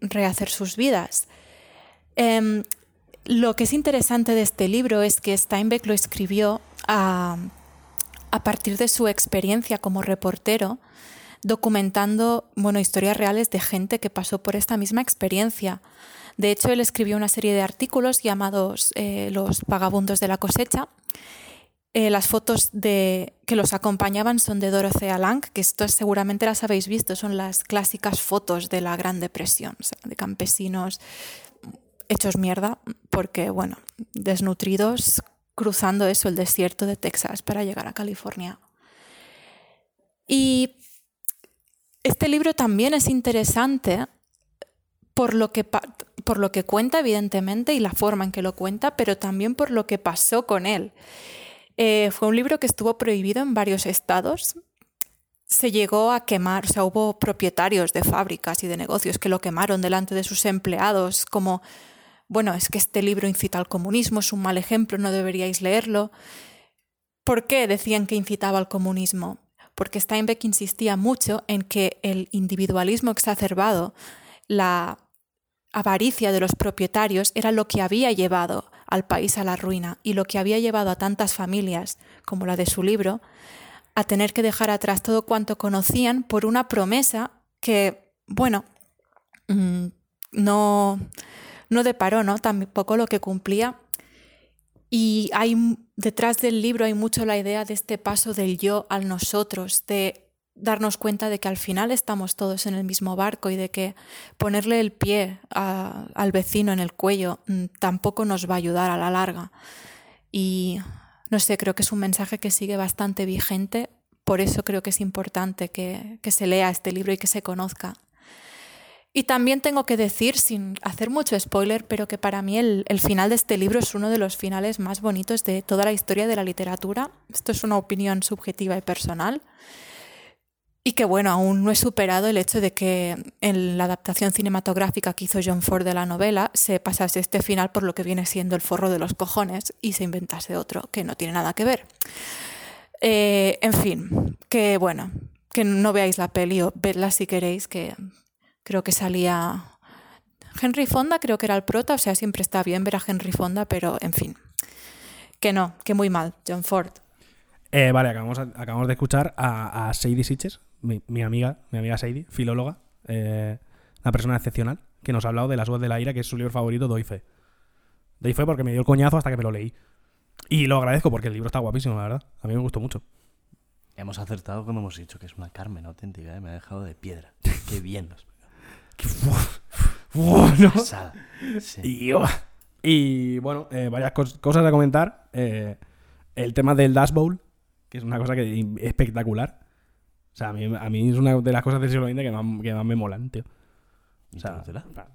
rehacer sus vidas. Em, lo que es interesante de este libro es que Steinbeck lo escribió a, a partir de su experiencia como reportero, documentando bueno, historias reales de gente que pasó por esta misma experiencia. De hecho, él escribió una serie de artículos llamados eh, Los vagabundos de la cosecha. Eh, las fotos de, que los acompañaban son de Dorothea Lang, que esto seguramente las habéis visto, son las clásicas fotos de la Gran Depresión, de campesinos hechos mierda, porque, bueno, desnutridos cruzando eso, el desierto de Texas para llegar a California. Y este libro también es interesante por lo que, por lo que cuenta, evidentemente, y la forma en que lo cuenta, pero también por lo que pasó con él. Eh, fue un libro que estuvo prohibido en varios estados. Se llegó a quemar, o sea, hubo propietarios de fábricas y de negocios que lo quemaron delante de sus empleados, como, bueno, es que este libro incita al comunismo, es un mal ejemplo, no deberíais leerlo. ¿Por qué decían que incitaba al comunismo? Porque Steinbeck insistía mucho en que el individualismo exacerbado, la avaricia de los propietarios era lo que había llevado al país a la ruina y lo que había llevado a tantas familias, como la de su libro, a tener que dejar atrás todo cuanto conocían por una promesa que, bueno, mm, no, no deparó, ¿no? Tampoco lo que cumplía. Y hay detrás del libro hay mucho la idea de este paso del yo al nosotros, de darnos cuenta de que al final estamos todos en el mismo barco y de que ponerle el pie al vecino en el cuello mm, tampoco nos va a ayudar a la larga. Y no sé, creo que es un mensaje que sigue bastante vigente, por eso creo que es importante que se lea este libro y que se conozca. Y también tengo que decir, sin hacer mucho spoiler, pero que para mí el, final de este libro es uno de los finales más bonitos de toda la historia de la literatura. Esto es una opinión subjetiva y personal. Y que bueno, aún no he superado el hecho de que en la adaptación cinematográfica que hizo John Ford de la novela se pasase este final por lo que viene siendo el forro de los cojones y se inventase otro que no tiene nada que ver. Eh, en fin, que bueno, que no veáis la peli o vedla si queréis, que creo que salía Henry Fonda, creo que era el prota, o sea, siempre está bien ver a Henry Fonda, pero en fin, que no, que muy mal, John Ford. Eh, vale, acabamos, acabamos de escuchar a, a Sadie Sitches, mi, mi amiga, mi amiga Sadie, filóloga, eh, una persona excepcional, que nos ha hablado de Las voz de la ira, que es su libro favorito, doy fe. Ahí fue porque me dio el coñazo hasta que me lo leí. Y lo agradezco porque el libro está guapísimo, la verdad. A mí me gustó mucho. Hemos acertado cuando hemos dicho que es una Carmen auténtica, ¿eh? me ha dejado de piedra. [laughs] Qué bien. lo Sí. Y, oh, y, bueno, eh, varias cos- cosas a comentar. Eh, el tema del Dash Bowl, que es una cosa que espectacular. O sea, a mí, a mí es una de las cosas del siglo XX que más, que más me molan, tío. O sea, Introdúcela.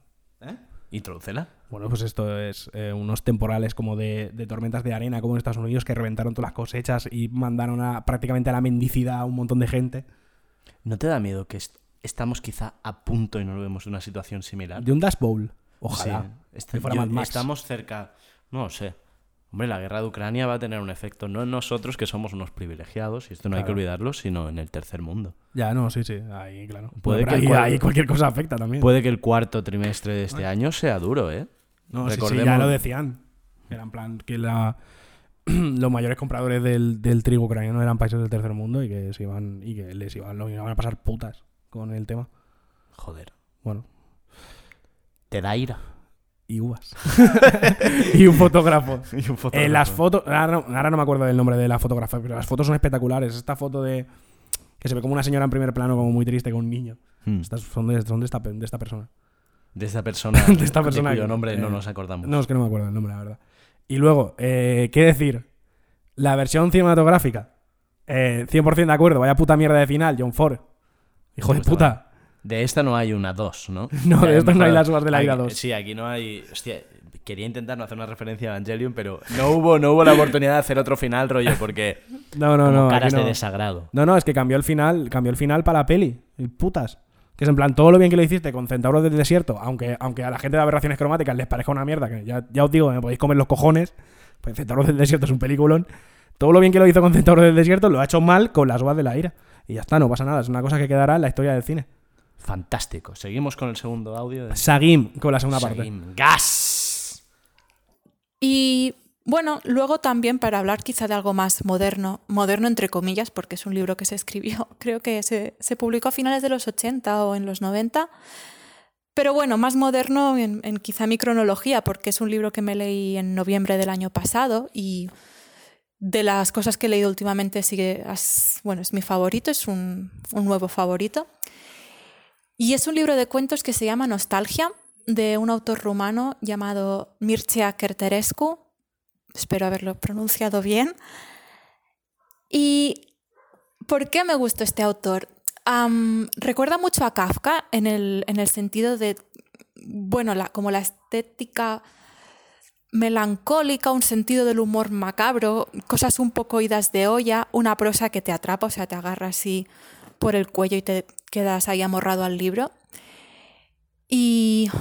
¿Eh? Introdúcela. Bueno, pues esto es eh, unos temporales como de, de tormentas de arena, como en Estados Unidos, que reventaron todas las cosechas y mandaron a, prácticamente a la mendicidad a un montón de gente. ¿No te da miedo que estamos quizá a punto y nos vemos en una situación similar? De un Dash Bowl. Ojalá. Sí, est- que fuera yo- Mad Max. Estamos cerca. No lo sé. Hombre, la guerra de Ucrania va a tener un efecto no en nosotros, que somos unos privilegiados, y esto no hay que olvidarlo, sino en el tercer mundo. Ya, no, sí, sí. Ahí, claro. Puede que ahí, cual- ahí cualquier cosa afecta también. Puede que el cuarto trimestre de este año sea duro, ¿eh? No, sí, sí, Recordemos- ya lo decían. Era en plan que la, [clears throat] los mayores compradores del, del trigo ucraniano eran países del tercer mundo y que se iban y que les iban, lo iban a pasar putas con el tema. Joder. Bueno, Te da ira. y uvas. [laughs] y un fotógrafo. [laughs] Y un Eh, las fotos, ahora no, ahora no me acuerdo del nombre de la fotógrafa, pero las fotos son espectaculares. Esta foto de que se ve como una señora en primer plano, como muy triste con un niño. Hmm. Estas son de, son de esta, de esta persona. De esta persona. [laughs] de esta persona cuyo que- nombre no eh, nos acordamos. No, es que no me acuerdo el nombre, la verdad. Y luego, eh, ¿qué decir? La versión cinematográfica. Eh, 100% de acuerdo, vaya puta mierda de final, John Ford. Hijo de puta. De esta no hay una 2, ¿no? [laughs] No, de esta no hay las uvas de la ira 2. Sí, aquí no hay. Hostia, quería intentar no hacer una referencia a Evangelion, pero no hubo, no hubo la oportunidad de hacer otro final, rollo, porque. [laughs] No, no, como no. caras no. de desagrado. No, no, es que cambió el final, cambió el final para la peli. El putas. Que es en plan, todo lo bien que lo hiciste con Centauros del Desierto, aunque, aunque a la gente de aberraciones cromáticas les parezca una mierda, que ya, ya os digo, me podéis comer los cojones, pues Centauros del Desierto es un peliculón. Todo lo bien que lo hizo con Centauros del Desierto lo ha hecho mal con las uvas de la ira. Y ya está, no pasa nada, es una cosa que quedará en la historia del cine. Fantástico. Seguimos con el segundo audio de. Sagim con la segunda parte. Seguim. ¡Gas! Y bueno, luego también para hablar quizá de algo más moderno, moderno entre comillas, porque es un libro que se escribió, [laughs] creo que se, se publicó a finales de los 80 o en los 90, pero bueno, más moderno en, en quizá mi cronología, porque es un libro que me leí en noviembre del año pasado y de las cosas que he leído últimamente sigue, as- bueno, es mi favorito, es un, un nuevo favorito. Y es un libro de cuentos que se llama Nostalgia, de un autor rumano llamado Mircea Kerterescu. Espero haberlo pronunciado bien. ¿Y por qué me gustó este autor? Recuerda mucho a Kafka en el, en el sentido de, bueno, como la estética melancólica, un sentido del humor macabro, cosas un poco idas de olla, una prosa que te atrapa, o sea, te agarra así por el cuello y te quedas ahí amorrado al libro. Y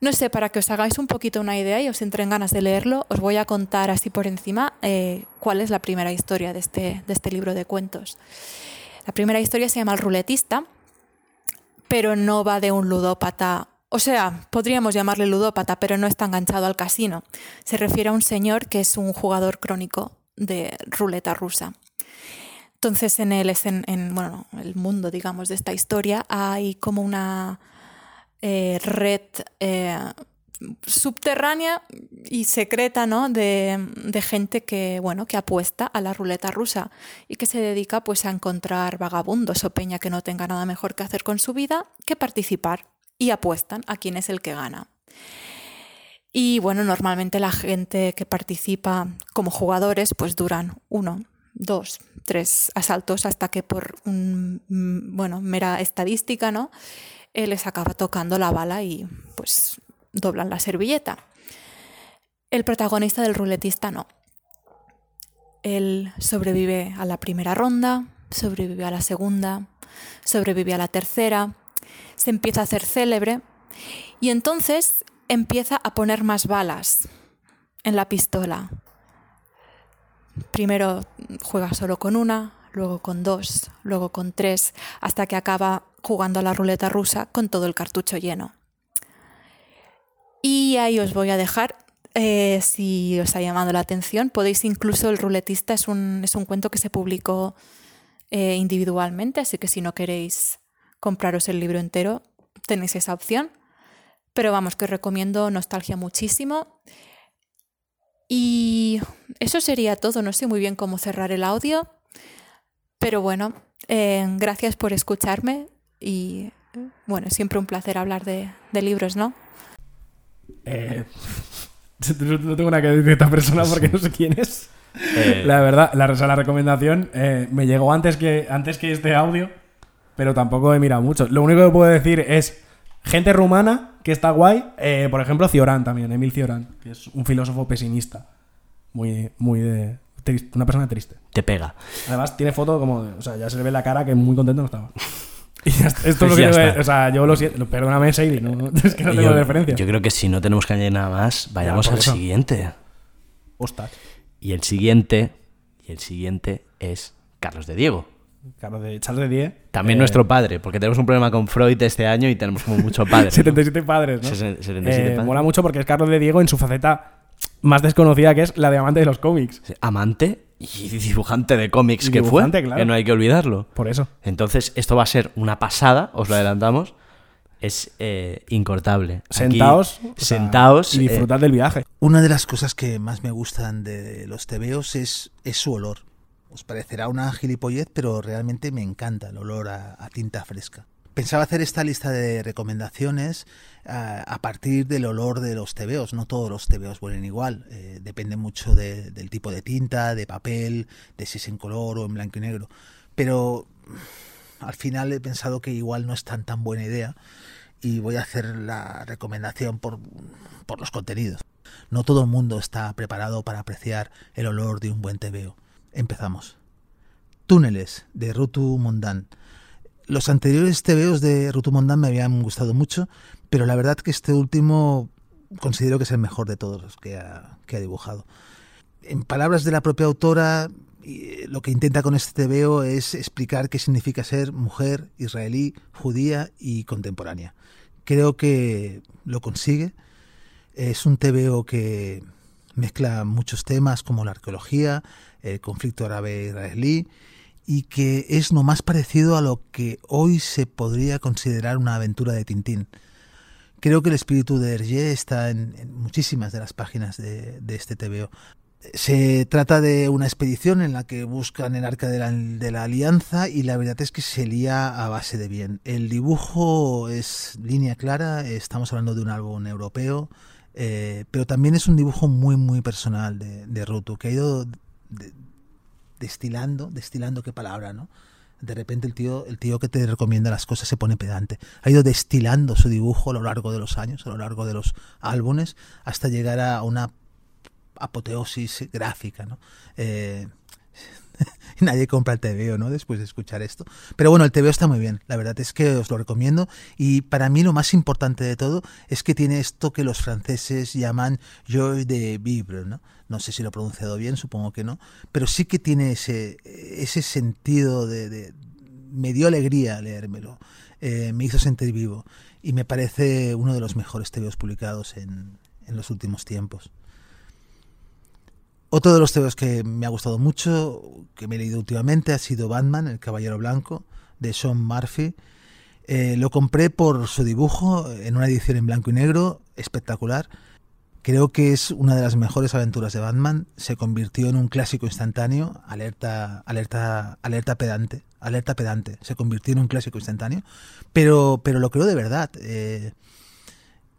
no sé, para que os hagáis un poquito una idea y os entren ganas de leerlo, os voy a contar así por encima eh, cuál es la primera historia de este, de este libro de cuentos. La primera historia se llama El ruletista, pero no va de un ludópata. O sea, podríamos llamarle ludópata, pero no está enganchado al casino. Se refiere a un señor que es un jugador crónico de ruleta rusa. Entonces, en el, en, bueno, el mundo, digamos, de esta historia hay como una eh, red eh, subterránea y secreta ¿no? de, de gente que, bueno, que apuesta a la ruleta rusa y que se dedica pues, a encontrar vagabundos o peña que no tenga nada mejor que hacer con su vida que participar y apuestan a quién es el que gana. Y bueno, normalmente la gente que participa como jugadores pues duran uno, dos, tres asaltos hasta que por un, mm, bueno, mera estadística, ¿no? Eh, les acaba tocando la bala y pues doblan la servilleta. El protagonista del ruletista no. Él sobrevive a la primera ronda, sobrevive a la segunda, sobrevive a la tercera, se empieza a hacer célebre y entonces empieza a poner más balas en la pistola. Primero juega solo con una, luego con dos, luego con tres, hasta que acaba jugando a la ruleta rusa con todo el cartucho lleno. Y ahí os voy a dejar. eh, si os ha llamado la atención, podéis incluso, el ruletista es un, es un cuento que se publicó eh, individualmente, así que si no queréis compraros el libro entero, tenéis esa opción. Pero vamos, que recomiendo Nostalgia muchísimo. Y eso sería todo. No sé muy bien cómo cerrar el audio. Pero bueno, eh, gracias por escucharme y bueno, siempre un placer hablar de, de libros, ¿no? Eh, [laughs] no tengo nada que decir de esta persona porque no sé quién es. Eh, La verdad, la, la recomendación eh, me llegó antes que, antes que este audio, pero tampoco he mirado mucho. Lo único que puedo decir es gente rumana que está guay. eh, por ejemplo, Cioran también, Emil Cioran, que es un filósofo pesimista. Muy, muy de, triste, una persona triste. te pega. Además, tiene foto como. o sea, ya se le ve la cara que muy contento no estaba. [laughs] Y ya está. Esto Pues es lo que yo- está. O sea, yo lo siento. Perdóname, no, no- [laughs] es que no tengo yo, referencia. yo creo que si no tenemos que añadir nada más, vayamos al eso. siguiente. Ostras. Y el siguiente, y el siguiente es Carlos de Diego. Claro, de Charles de Die. También eh, nuestro padre, porque tenemos un problema con Freud este año y tenemos como mucho padre. [laughs] ¿no? 77 padres, ¿no? Sesen- 77 Eh, padres. Mola mucho porque es Carlos de Diego en su faceta más desconocida que es la de amante de los cómics. Amante y dibujante de cómics Y que fue, claro. que no hay que olvidarlo. Por eso. Entonces, esto va a ser una pasada, os lo adelantamos. Es eh, incortable. Aquí, Sentaos. sea, sentaos. Y eh, disfrutad del viaje. Una de las cosas que más me gustan de los tebeos es, es su olor. Os parecerá una gilipollez, pero realmente me encanta el olor a, tinta fresca. Pensaba hacer esta lista de recomendaciones ah, a partir del olor de los tebeos. No todos los tebeos huelen igual. eh, depende mucho de- del tipo de tinta, de papel, de si es en color o en blanco y negro. Pero mm, al final he pensado que igual no es tan tan buena idea y voy a hacer la recomendación por, por los contenidos. No todo el mundo está preparado para apreciar el olor de un buen tebeo. Empezamos. Túneles de Rutu Mondan. Los anteriores tebeos de Rutu Mondan me habían gustado mucho, pero la verdad que este último considero que es el mejor de todos los que ha, que ha dibujado. En palabras de la propia autora, y, lo que intenta con este tebeo es explicar qué significa ser mujer israelí, judía y contemporánea. Creo que lo consigue. Es un tebeo que mezcla muchos temas como la arqueología, el conflicto árabe-israelí y que es lo más parecido a lo que hoy se podría considerar una aventura de Tintín. Creo que el espíritu de Hergé está en, muchísimas de las páginas de, este tebeo. Se trata de una expedición en la que buscan el arca de la, de la alianza y la verdad es que se lía a base de bien. El dibujo es línea clara, estamos hablando de un álbum europeo, eh, pero también es un dibujo muy muy personal de, de Rutu, que ha ido de- destilando, destilando qué palabra, ¿no? De repente el tío, el tío que te recomienda las cosas se pone pedante. Ha ido destilando su dibujo a lo largo de los años, a lo largo de los álbumes, hasta llegar a una apoteosis gráfica, ¿no? Eh, [laughs] nadie compra el TVO, ¿no? Después de escuchar esto. Pero bueno, el TVO está muy bien. La verdad es que os lo recomiendo. Y para mí lo más importante de todo es que tiene esto que los franceses llaman joy de vivre, ¿no? No sé si lo he pronunciado bien, supongo que no. Pero sí que tiene ese, ese sentido de, Me dio alegría leérmelo. Eh, me hizo sentir vivo. Y me parece uno de los mejores TVOs publicados en, en los últimos tiempos. Otro de los temas que me ha gustado mucho, que me he leído últimamente, ha sido Batman, el Caballero Blanco, de Sean Murphy. Eh, lo compré por su dibujo, en una edición en blanco y negro, espectacular. Creo que es una de las mejores aventuras de Batman. Se convirtió en un clásico instantáneo, alerta, alerta, alerta pedante, alerta pedante. Se convirtió en un clásico instantáneo, pero, pero lo creo de verdad. Eh,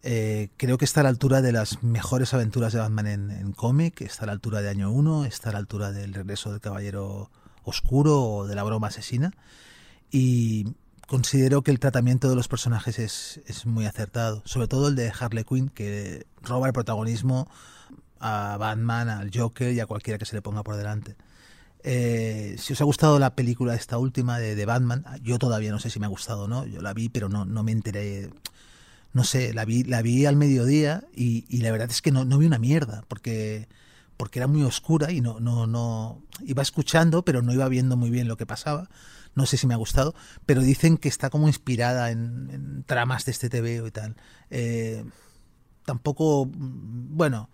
eh, creo que está a la altura de las mejores aventuras de Batman en, cómic, está a la altura de Año 1, está a la altura del regreso del Caballero Oscuro o de la broma asesina. Y considero que el tratamiento de los personajes es, es muy acertado, sobre todo el de Harley Quinn, que roba el protagonismo a Batman, al Joker y a cualquiera que se le ponga por delante. Eh, si os ha gustado la película esta última de, de Batman, yo todavía no sé si me ha gustado o no, yo la vi pero no, no me enteré no sé, la vi, la vi al mediodía y, y la verdad es que no, no vi una mierda, porque, porque era muy oscura y no, no, no. Iba escuchando, pero no iba viendo muy bien lo que pasaba. No sé si me ha gustado, pero dicen que está como inspirada en, tramas de este TVO y tal. Eh, tampoco. Bueno,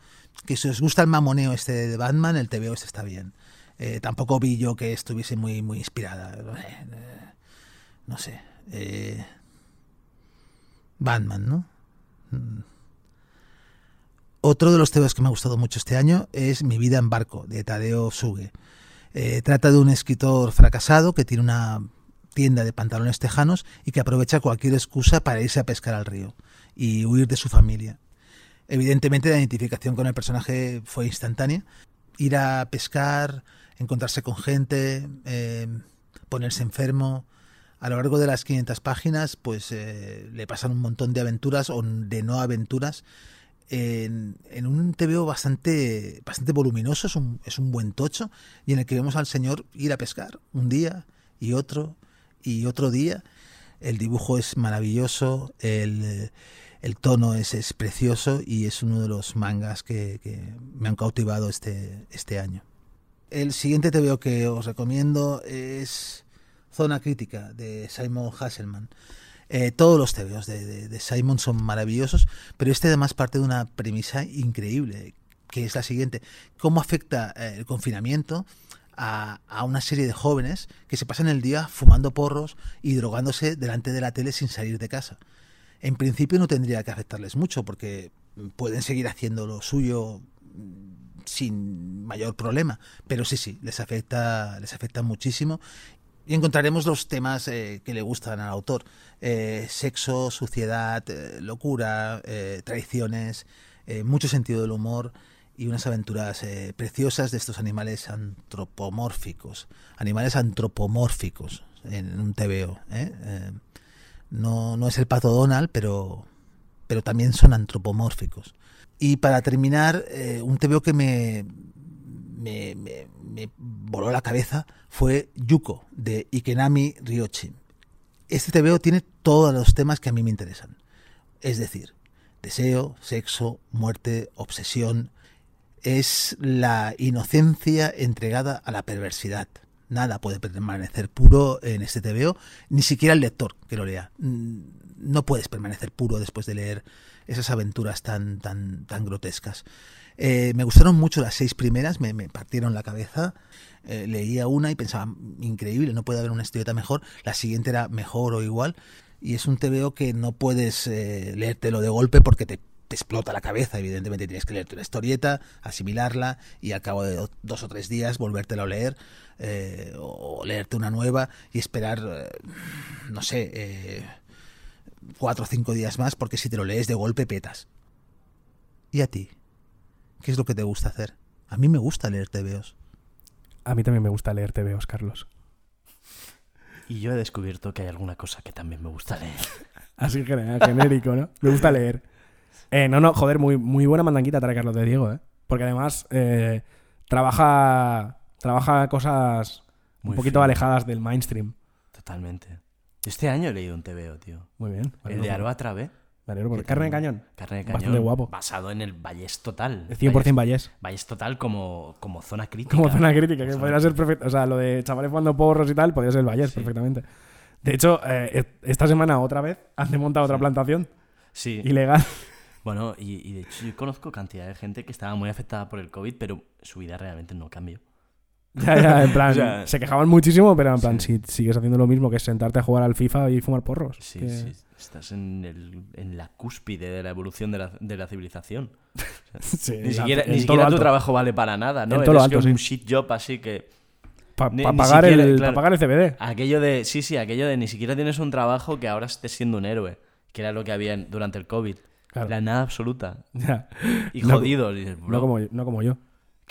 que si os gusta el mamoneo este de Batman, el TVO este está bien. Eh, tampoco vi yo que estuviese muy, muy inspirada. Eh, no sé. Batman, ¿no? Otro de los temas que me ha gustado mucho este año es Mi vida en barco, de Tadeo Suge. Eh, trata de un escritor fracasado que tiene una tienda de pantalones tejanos y que aprovecha cualquier excusa para irse a pescar al río y huir de su familia. Evidentemente la identificación con el personaje fue instantánea. Ir a pescar, encontrarse con gente, eh, ponerse enfermo. A lo largo de las 500 páginas, pues eh, le pasan un montón de aventuras o de no aventuras en, un TVO bastante, bastante voluminoso, es un, es un buen tocho, y en el que vemos al señor ir a pescar un día y otro y otro día. El dibujo es maravilloso, el, el tono es, es, precioso y es uno de los mangas que, que, me han cautivado este, este año. El siguiente TVO que os recomiendo es Zona Crítica de Simon Hasselman. Eh, todos los TVOs de, Simon son maravillosos, pero este además parte de una premisa increíble, que es la siguiente. ¿Cómo afecta eh, el confinamiento a, a, una serie de jóvenes que se pasan el día fumando porros y drogándose delante de la tele sin salir de casa? En principio no tendría que afectarles mucho, porque pueden seguir haciendo lo suyo sin mayor problema, pero sí, sí, les afecta, les afecta muchísimo y encontraremos los temas eh, que le gustan al autor. Eh, sexo, suciedad, eh, locura, traiciones, mucho sentido del humor y unas aventuras preciosas de estos animales antropomórficos. Animales antropomórficos en un TVO. No, no, es el pato Donald, pero, pero también son antropomórficos. Y para terminar, un TVO que me, me, me, me voló la cabeza fue Yuko, de Ikenami Ryochi. Este TVO tiene todos los temas que a mí me interesan. Es decir, deseo, sexo, muerte, obsesión. Es la inocencia entregada a la perversidad. Nada puede permanecer puro en este TVO, ni siquiera el lector que lo lea. No puedes permanecer puro después de leer esas aventuras tan, tan, tan grotescas. Eh, me gustaron mucho las seis primeras, me, me partieron la cabeza. Eh, leía una y pensaba, increíble, no puede haber una historieta mejor. La siguiente era mejor o igual. Y es un TVO que no puedes eh, leértelo de golpe porque te, explota la cabeza. Evidentemente tienes que leerte una historieta, asimilarla y al cabo de dos o tres días volvértelo a leer. Eh, o leerte una nueva y esperar, eh, no sé, cuatro o cinco días más porque si te lo lees de golpe petas. ¿Y a ti? ¿Qué es lo que te gusta hacer? A mí me gusta leer TVOs. A mí también me gusta leer TVOs, Carlos. Y yo he descubierto que hay alguna cosa que también me gusta leer. [laughs] Así genérico, ¿no? Me gusta leer. Eh, no, no, joder, muy, muy buena mandanquita trae Carlos de Diego, ¿eh? Porque además eh, trabaja, trabaja cosas muy un poquito fino. alejadas del mainstream. Totalmente. Este año he leído un TVO, tío. Muy bien. El de Aroa Trabe. Porque carne de cañón. Carne de cañón. Bastante guapo. Basado en el Vallés Total. 100% Vallés. Vallés Total como, como zona crítica. Como zona crítica, que podría ser perfecto. O sea, lo de chavales jugando porros y tal, podría ser el Vallés sí. perfectamente. De hecho, eh, esta semana otra vez han desmontado otra plantación. Sí. Ilegal. Bueno, y, y, de hecho yo conozco cantidad de gente que estaba muy afectada por el COVID, pero su vida realmente no cambió. [laughs] Ya, ya, en plan, o sea, se quejaban muchísimo, pero en plan, sí. si sigues haciendo lo mismo que es sentarte a jugar al FIFA y fumar porros. Sí, que... sí. Estás en, el, en, la cúspide de la evolución de la, de la civilización. [laughs] O sea, [laughs] sí, ni siquiera, ni siquiera tu trabajo vale para nada, ¿no? En todo Eres alto, un shit job así que... Para pa pagar, siquiera, claro, pa pagar, el CBD. Aquello de, sí, sí, aquello de ni siquiera tienes un trabajo que ahora estés siendo un héroe, que era lo que había durante el COVID. Claro. La nada absoluta. Ya. Y jodido. No, no, como, no como yo.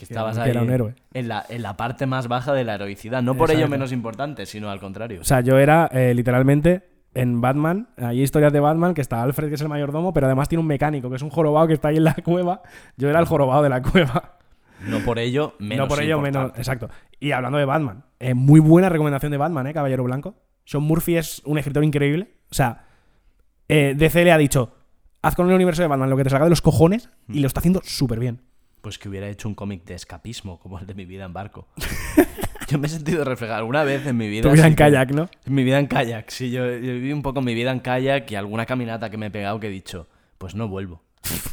Que estabas que ahí era un héroe. En, la, en la parte más baja de la heroicidad. No por Exacto. ello menos importante, sino al contrario. O sea, yo era eh, literalmente en Batman, hay historias de Batman que está Alfred, que es el mayordomo, pero además tiene un mecánico, que es un jorobado que está ahí en la cueva. Yo era el jorobado de la cueva. No por ello menos. No por ello menos. Exacto. Y hablando de Batman, eh, muy buena recomendación de Batman, ¿eh? Caballero Blanco. Sean Murphy es un escritor increíble. O sea, eh, DC le ha dicho: haz con el universo de Batman lo que te salga de los cojones y lo está haciendo súper bien. Pues que hubiera hecho un cómic de escapismo, como el de mi vida en barco. [laughs] yo me he sentido reflejado alguna vez en mi vida. Tu vida en kayak, ¿no? En mi vida en kayak, sí. Yo, yo viví un poco mi vida en kayak y alguna caminata que me he pegado que he dicho, pues no vuelvo.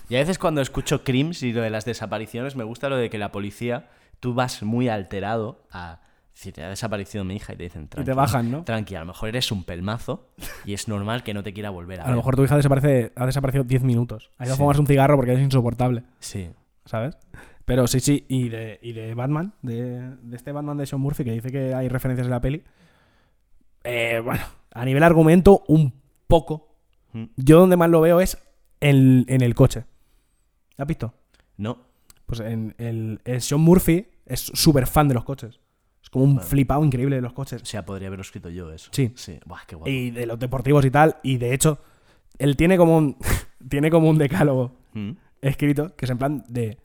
Y a veces cuando escucho crims y lo de las desapariciones, me gusta lo de que la policía, tú vas muy alterado a Si te ha desaparecido mi hija y te dicen, Y tranqui, te bajan, ¿no? tranqui, a lo mejor eres un pelmazo y es normal que no te quiera volver a, A ver. lo mejor tu hija desaparece, ha desaparecido 10 minutos. Ha ido a Sí. fumarse un cigarro porque es insoportable, Sí. ¿Sabes? Pero sí, sí. Y de, y de Batman, de, de este Batman de Sean Murphy, que dice que hay referencias en la peli. eh, bueno, a nivel argumento, un poco. Mm. Yo donde más lo veo es en, en el coche. ¿Has visto? No. Pues en el, el Sean Murphy es súper fan de los coches. Es como un Vale. flipado increíble de los coches. O sea, podría haberlo escrito yo eso. Sí. Sí. Buah, qué guapo. Y de los deportivos y tal. Y de hecho, él tiene como un, [laughs] tiene como un decálogo Mm. Escrito que es en plan de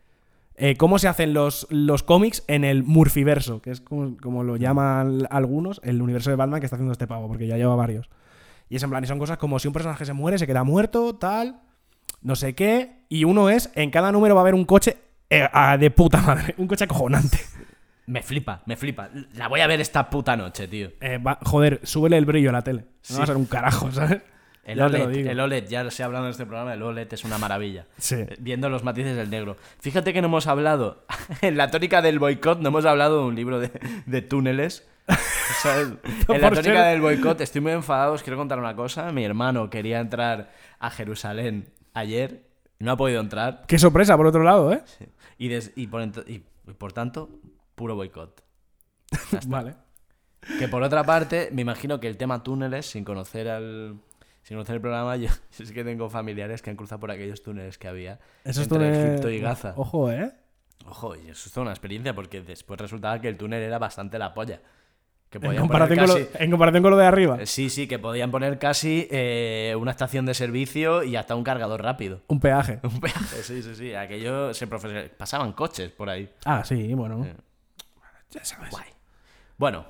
eh, cómo se hacen los, los cómics en el Murphyverso, que es como, como lo llaman algunos, el universo de Batman que está haciendo este pavo, porque ya lleva varios. Y es en plan, y son cosas como si un personaje se muere, se queda muerto, tal, no sé qué, y uno es, en cada número va a haber un coche eh, ah, de puta madre, [laughs] un coche acojonante. Me flipa, me flipa. La voy a ver esta puta noche, tío. Eh, va- joder, súbele el brillo a la tele. No Sí. va a ser un carajo, ¿sabes? El Ya OLED, el OLED, ya se ha hablado en este programa, el OLED es una maravilla. Sí. Viendo los matices del negro. Fíjate que no hemos hablado, [laughs] en la tónica del boicot, no hemos hablado de un libro de, de túneles. [laughs] ¿sabes? En la tónica ser- del boicot, estoy muy enfadado, os quiero contar una cosa. Mi hermano quería entrar a Jerusalén ayer, no ha podido entrar. Qué sorpresa, por otro lado, ¿eh? Y, des- y, por, y- y por tanto, puro boicot. [laughs] Vale. Que por otra parte, me imagino que el tema túneles, sin conocer al. Sin conocer el programa, [laughs] yo, sí que tengo familiares que han cruzado por aquellos túneles que había es entre túnel- Egipto y Gaza. Ojo, ¿eh? Ojo, y eso es toda una experiencia porque después resultaba que el túnel era bastante la polla. Que En comparación, con lo, en comparación con lo de arriba. Eh, Sí, sí, que podían poner casi eh, una estación de servicio y hasta un cargador rápido. Un peaje. [laughs] Un peaje, sí, sí, sí. Aquello se profesional- Pasaban coches por ahí. Ah, sí, bueno. Ya sabes. Guay. Bueno,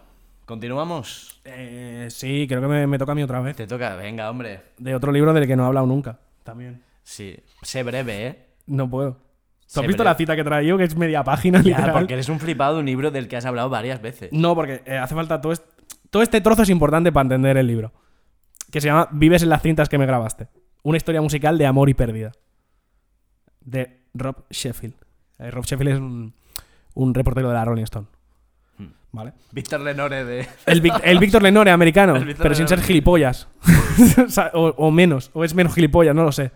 continuamos. Eh, sí, creo que me, me toca a mí otra vez. Te toca, venga, hombre. De otro libro del que no he hablado nunca. También. Sí, sé breve, ¿eh? No puedo. ¿Tú has visto breve. la cita que traía yo? Que es media página, Ya, literal. porque eres un flipado de un libro del que has hablado varias veces. No, porque eh, hace falta todo este, todo este trozo es importante para entender el libro. Que se llama Vives en las cintas que me grabaste. Una historia musical de amor y pérdida. De Rob Sheffield. Eh, Rob Sheffield es un, un reportero de la Rolling Stone. ¿Vale? Víctor Lenore de... El, Víctor Lenore americano, [laughs] pero sin ser gilipollas. [laughs] O sea, o, o menos, o es menos gilipollas, no lo sé.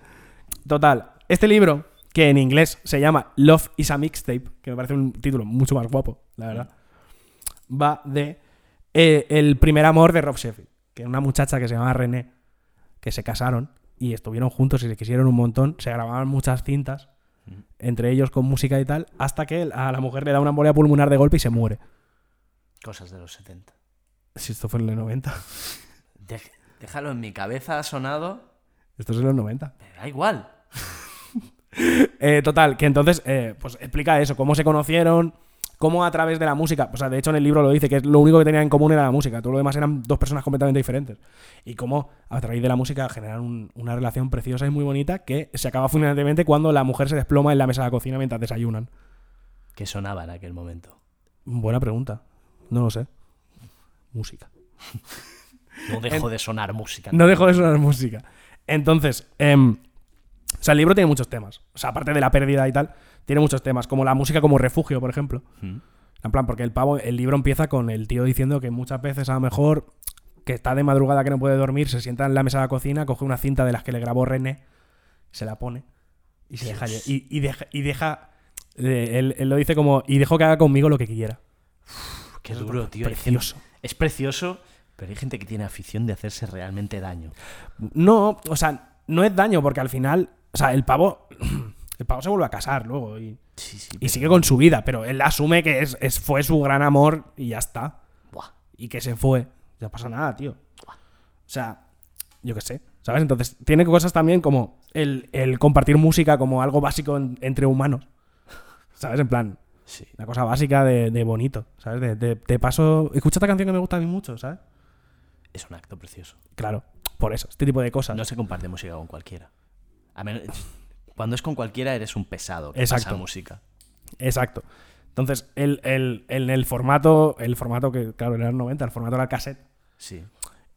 Total, este libro, que en inglés se llama Love is a Mixtape, que me parece un título mucho más guapo, la verdad, va de eh, el primer amor de Rob Sheffield, que es una muchacha que se llama René, que se casaron y estuvieron juntos y se quisieron un montón, se grababan muchas cintas, entre ellos con música y tal, hasta que a la mujer le da una embolia pulmonar de golpe y se muere. Cosas de los 70. Si esto fue en los 90. Dej- déjalo en mi cabeza, ha sonado... Esto es en los 90. Me da igual. [laughs] Eh, total, que entonces, eh, pues explica eso, cómo se conocieron, cómo a través de la música, o sea, de hecho en el libro lo dice, que lo único que tenían en común era la música, todo lo demás eran dos personas completamente diferentes. Y cómo a través de la música generan un- una relación preciosa y muy bonita que se acaba fundamentalmente cuando la mujer se desploma en la mesa de la cocina mientras desayunan. Que sonaba en aquel momento. Buena pregunta. No lo sé. Música. [laughs] No dejó de sonar música. No dejo de sonar música. Entonces, em, o sea, el libro tiene muchos temas. O sea, aparte de la pérdida y tal, tiene muchos temas, como la música como refugio, por ejemplo. Mm. En plan, porque el pavo, el libro empieza con el tío diciendo que muchas veces a lo mejor que está de madrugada que no puede dormir, se sienta en la mesa de la cocina, coge una cinta de las que le grabó René, se la pone y se deja y, y deja y deja eh, él, él lo dice como y dejo que haga conmigo lo que quiera. Qué Eso duro, es tío. Precioso. Es precioso, pero hay gente que tiene afición de hacerse realmente daño. No, o sea, no es daño porque al final, o sea, el pavo [clears throat] el pavo se vuelve a casar luego y, Sí, sí. y sigue con su vida, pero él asume que es, es- fue su gran amor y ya está. Buah. y que se fue. Ya pasa nada, tío. O sea, yo qué sé. ¿Sabes? Entonces, tiene cosas también como el, el compartir música como algo básico en- entre humanos. ¿Sabes? En plan, Sí. una cosa básica de, de bonito. ¿Sabes? De, de- de paso, escucha esta canción que me gusta a mí mucho, ¿sabes? Es un acto precioso. Claro, por eso, este tipo de cosas. No se comparte música con cualquiera. A men- Cuando es con cualquiera eres un pesado que Exacto. pasa música. Exacto. Entonces, el, el, el, el formato, el formato que, claro, era el 90, el formato era el cassette. Sí.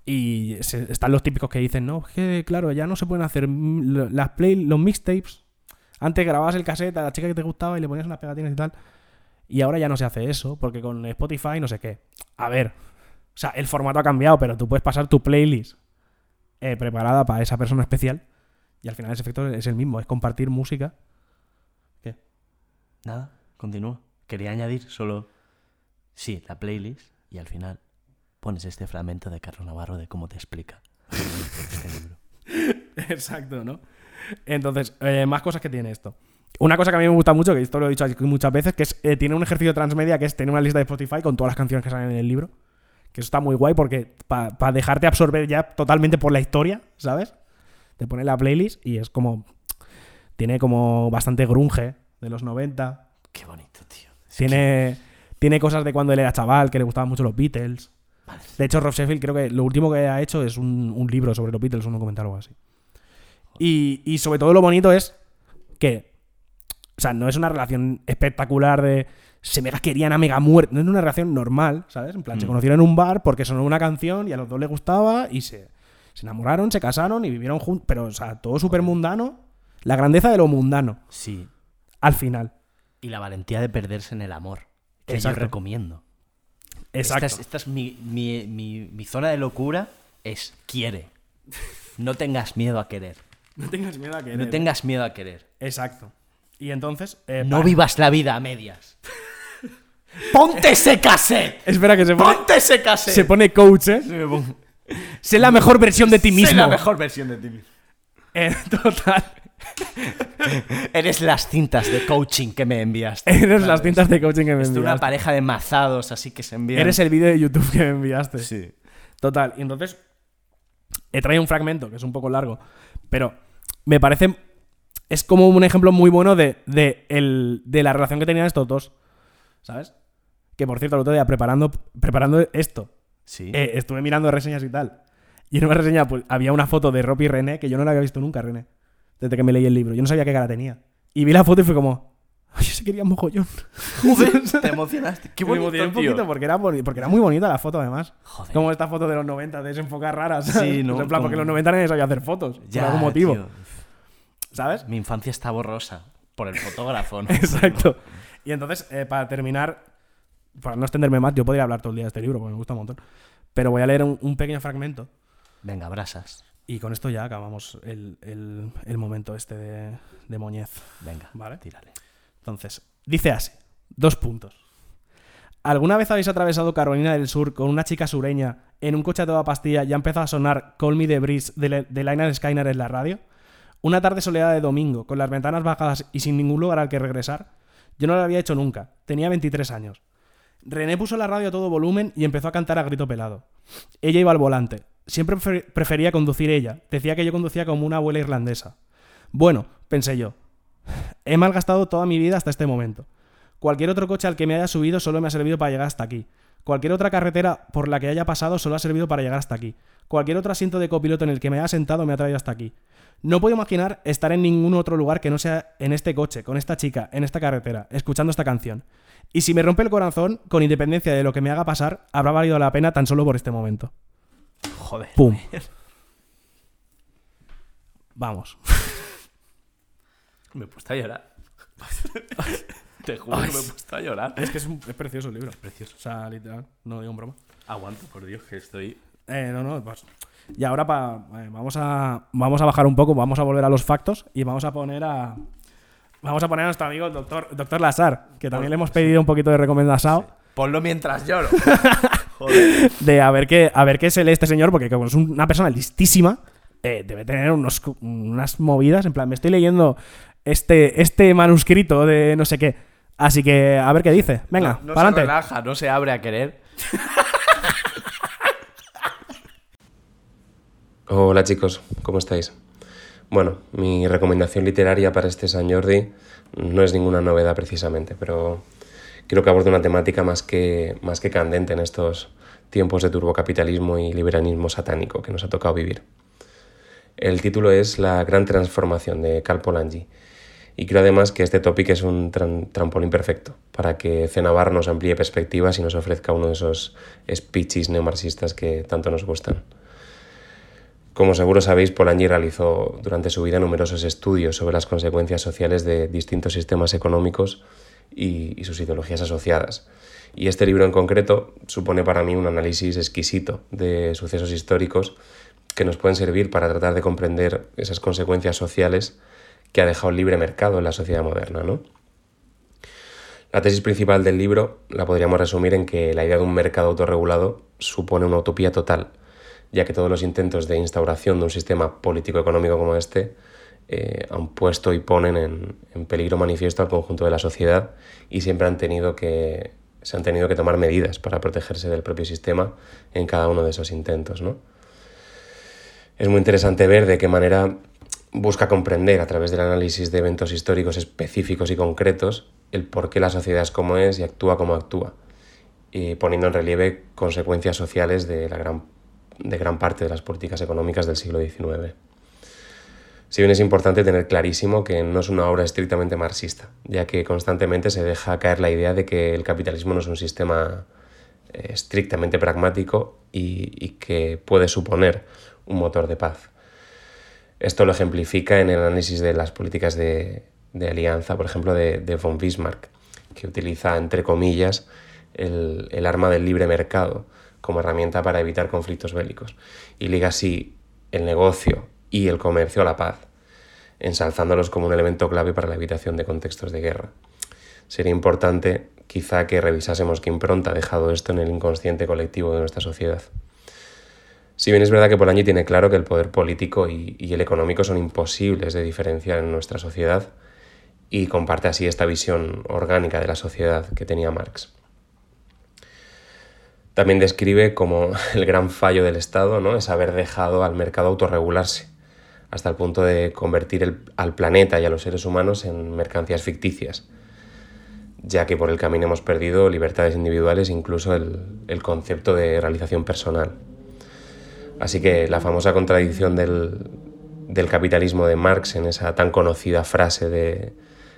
Y se- están los típicos que dicen, no, es que claro, ya no se pueden hacer las play, los mixtapes. Antes grababas el cassette a la chica que te gustaba y le ponías unas pegatinas y tal. Y ahora ya no se hace eso, porque con Spotify no sé qué. A ver, o sea, el formato ha cambiado, pero tú puedes pasar tu playlist eh, preparada para esa persona especial y al final ese efecto es el mismo, es compartir música. ¿Qué? Nada, continúo. Quería añadir solo, sí, la playlist y al final pones este fragmento de Carlos Navarro de cómo te explica [laughs] este libro. Exacto, ¿no? Entonces, eh, más cosas que tiene esto. Una cosa que a mí me gusta mucho, que esto lo he dicho aquí muchas veces, que es, eh, tiene un ejercicio transmedia que es tener una lista de Spotify con todas las canciones que salen en el libro. Que eso está muy guay porque para dejarte absorber ya totalmente por la historia, ¿sabes? Te pone la playlist y es como... Tiene como bastante grunge de los 90. Qué bonito, tío. Es Tiene, tiene cosas de cuando él era chaval, que le gustaban mucho los Beatles. De hecho, Rob Sheffield creo que lo último que ha hecho es un, un libro sobre los Beatles, un documental o algo así. Y, y sobre todo lo bonito es que, o sea, no es una relación espectacular de se mega querían a mega muerte, no es una relación normal, ¿sabes? En plan, se Mm. conocieron en un bar porque sonó una canción y a los dos les gustaba y se, se enamoraron, se casaron y vivieron juntos, pero, o sea, todo súper mundano. La grandeza de lo mundano, Sí. al final. Y la valentía de perderse en el amor. Que Exacto. yo recomiendo. Exacto. Esta es, esta es mi, mi- mi- mi zona de locura. Es quiere. No tengas miedo a querer. No tengas miedo a que No tengas miedo a querer. Exacto. Y entonces. eh, No para- vivas la vida a medias. [laughs] ¡Ponte ese cassette! Espera que se pone. ¡Ponte ese cassette! Se pone coach, ¿eh? Sé la mejor versión de ti Sé mismo. la mejor versión de ti mismo. Eh, total. [laughs] Eres las cintas de coaching que me enviaste. [laughs] Eres las cintas de coaching que me Es una enviaste. pareja de mazados así que se envían. Eres el vídeo de YouTube que me enviaste. Sí. Total. Y entonces. He traído un fragmento que es un poco largo. Pero me parece. Es como un ejemplo muy bueno de, de, el- de la relación que tenían estos dos. ¿Sabes? Que por cierto, el otro día preparando, preparando esto, Sí. eh, estuve mirando reseñas y tal. Y en una reseña pues, había una foto de Rob y René que yo no la había visto nunca, René. Desde que me leí el libro. Yo no sabía qué cara tenía. Y vi la foto y fue como. Ay, se quería mogollón. [laughs] Joder, te emocionaste. Qué [laughs] Me bonito, emocioné un tío. poquito porque era, porque era muy bonita la foto, además. Joder. Como esta foto de los 90, desenfocar raras. Sí, [laughs] ¿no? en plan, porque Como- en los 90 nadie sabía hacer fotos. Ya, por algún motivo. tío. ¿Sabes? Mi infancia está borrosa. Por el fotógrafo, ¿no? [laughs] Exacto. Y entonces, eh, para terminar, para no extenderme más, yo podría hablar todo el día de este libro porque me gusta un montón. Pero voy a leer un, un pequeño fragmento Venga, brasas. y con esto ya acabamos el, el- el momento este de, de Moñez. Venga, Vale. tírale. Entonces, dice así: dos puntos. ¿Alguna vez habéis atravesado Carolina del Sur con una chica sureña en un coche a toda pastilla y ha empezado a sonar Call Me the Breeze de, Le- de Lionel Skyner en la radio? Una tarde soleada de domingo, con las ventanas bajadas y sin ningún lugar al que regresar. Yo no lo había hecho nunca. Tenía 23 años. René puso la radio a todo volumen y empezó a cantar a grito pelado. Ella iba al volante. Siempre prefer- prefería conducir ella. Decía que yo conducía como una abuela irlandesa. Bueno, pensé yo. He malgastado toda mi vida hasta este momento. Cualquier otro coche al que me haya subido solo me ha servido para llegar hasta aquí. Cualquier otra carretera por la que haya pasado solo ha servido para llegar hasta aquí. Cualquier otro asiento de copiloto en el que me haya sentado me ha traído hasta aquí. No puedo imaginar estar en ningún otro lugar que no sea en este coche, con esta chica, en esta carretera, escuchando esta canción. Y si me rompe el corazón, con independencia de lo que me haga pasar, habrá valido la pena tan solo por este momento. Joder. ¡Pum! Vamos. [laughs] Me he puesto a llorar. [laughs] Te juro que me he puesto a llorar. Es que es, un- es precioso el libro. Precioso. O sea, literal, no digo en broma. Aguanto, por Dios, que estoy. Eh, no, no, pues. Y ahora pa- eh, vamos, a, vamos a bajar un poco, vamos a volver a los factos y vamos a poner a. Vamos a poner a nuestro amigo el doctor, doctor Lazar, que también le hemos pedido un poquito de recomendado Ponlo mientras lloro. [laughs] de a ver qué, a ver qué se lee este señor, porque como es una persona listísima, eh, debe tener unos, unas movidas. En plan, me estoy leyendo este, este manuscrito de no sé qué. Así que a ver qué dice. Venga, no, no para se adelante. relaja, no se abre a querer. [laughs] Hola chicos, ¿cómo estáis? Bueno, mi recomendación literaria para este San Jordi no es ninguna novedad precisamente, pero quiero que aborde una temática más que, más que candente en estos tiempos de turbocapitalismo y liberalismo satánico que nos ha tocado vivir. El título es La gran transformación de Carl Polanyi y creo además que este topic es un trampolín perfecto para que Cenavar nos amplíe perspectivas y nos ofrezca uno de esos speeches neomarxistas que tanto nos gustan. Como seguro sabéis, Polanyi realizó durante su vida numerosos estudios sobre las consecuencias sociales de distintos sistemas económicos y sus ideologías asociadas. Y este libro en concreto supone para mí un análisis exquisito de sucesos históricos que nos pueden servir para tratar de comprender esas consecuencias sociales que ha dejado el libre mercado en la sociedad moderna. ¿no? La tesis principal del libro la podríamos resumir en que la idea de un mercado autorregulado supone una utopía total, ya que todos los intentos de instauración de un sistema político-económico como este eh, han puesto y ponen en, en, peligro manifiesto al conjunto de la sociedad y siempre han tenido que, se han tenido que tomar medidas para protegerse del propio sistema en cada uno de esos intentos. ¿no? Es muy interesante ver de qué manera busca comprender a través del análisis de eventos históricos específicos y concretos el por qué la sociedad es como es y actúa como actúa, y poniendo en relieve consecuencias sociales de, la gran, de gran parte de las políticas económicas del siglo XIX. Si bien es importante tener clarísimo que no es una obra estrictamente marxista, ya que constantemente se deja caer la idea de que el capitalismo no es un sistema eh, estrictamente pragmático y, y que puede suponer un motor de paz. Esto lo ejemplifica en el análisis de las políticas de, de alianza, por ejemplo, de, de, von Bismarck, que utiliza, entre comillas, el, el, arma del libre mercado como herramienta para evitar conflictos bélicos y liga así el negocio y el comercio a la paz, ensalzándolos como un elemento clave para la evitación de contextos de guerra. Sería importante quizá que revisásemos qué impronta ha dejado esto en el inconsciente colectivo de nuestra sociedad. Si bien es verdad que Polanyi tiene claro que el poder político y, el económico son imposibles de diferenciar en nuestra sociedad y comparte así esta visión orgánica de la sociedad que tenía Marx. También describe como [laughs] el gran fallo del Estado ¿no? es haber dejado al mercado autorregularse, hasta el punto de convertir el, al planeta y a los seres humanos en mercancías ficticias, ya que por el camino hemos perdido libertades individuales, incluso el, el concepto de realización personal. Así que la famosa contradicción del, del, capitalismo de Marx en esa tan conocida frase de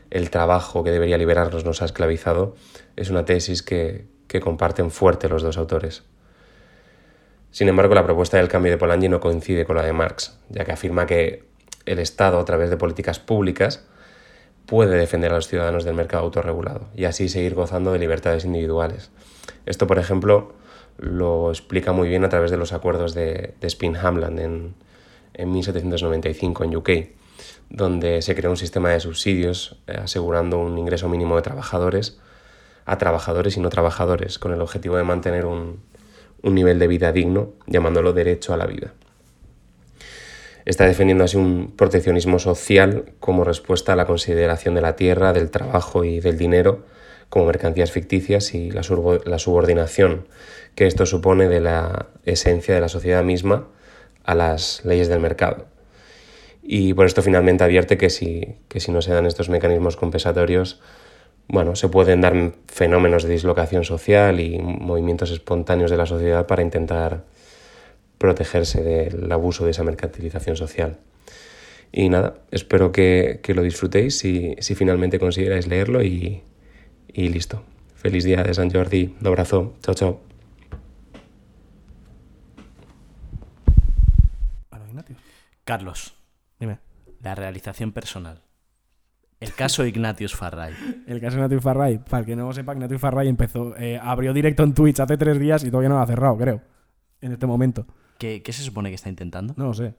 el trabajo que debería liberarnos nos ha esclavizado es una tesis que, que comparten fuerte los dos autores. Sin embargo, la propuesta del cambio de Polanyi no coincide con la de Marx, ya que afirma que el Estado, a través de políticas públicas, puede defender a los ciudadanos del mercado autorregulado y así seguir gozando de libertades individuales. Esto, por ejemplo, lo explica muy bien a través de los acuerdos de, de Spin-Hamland en, en 1795 en UK, donde se creó un sistema de subsidios eh, asegurando un ingreso mínimo de trabajadores a trabajadores y no trabajadores, con el objetivo de mantener un, un nivel de vida digno, llamándolo derecho a la vida. Está defendiendo así un proteccionismo social como respuesta a la consideración de la tierra, del trabajo y del dinero como mercancías ficticias y la, subordinación que esto supone de la esencia de la sociedad misma a las leyes del mercado. Y por esto finalmente advierte que si, que si no se dan estos mecanismos compensatorios, bueno, se pueden dar fenómenos de dislocación social y movimientos espontáneos de la sociedad para intentar protegerse del abuso de esa mercantilización social. Y nada, espero que, que lo disfrutéis si, si, finalmente consideráis leerlo y, y listo. Feliz día de San Jordi, un abrazo, chao chao. Carlos, dime. La realización personal. El caso Ignatius Farray. El caso Ignatius Farray. Para el que no lo sepa, Ignatius Farray empezó, eh, abrió directo en Twitch hace tres días y todavía no lo ha cerrado, creo. En este momento. ¿Qué, qué se supone que está intentando? No lo sé.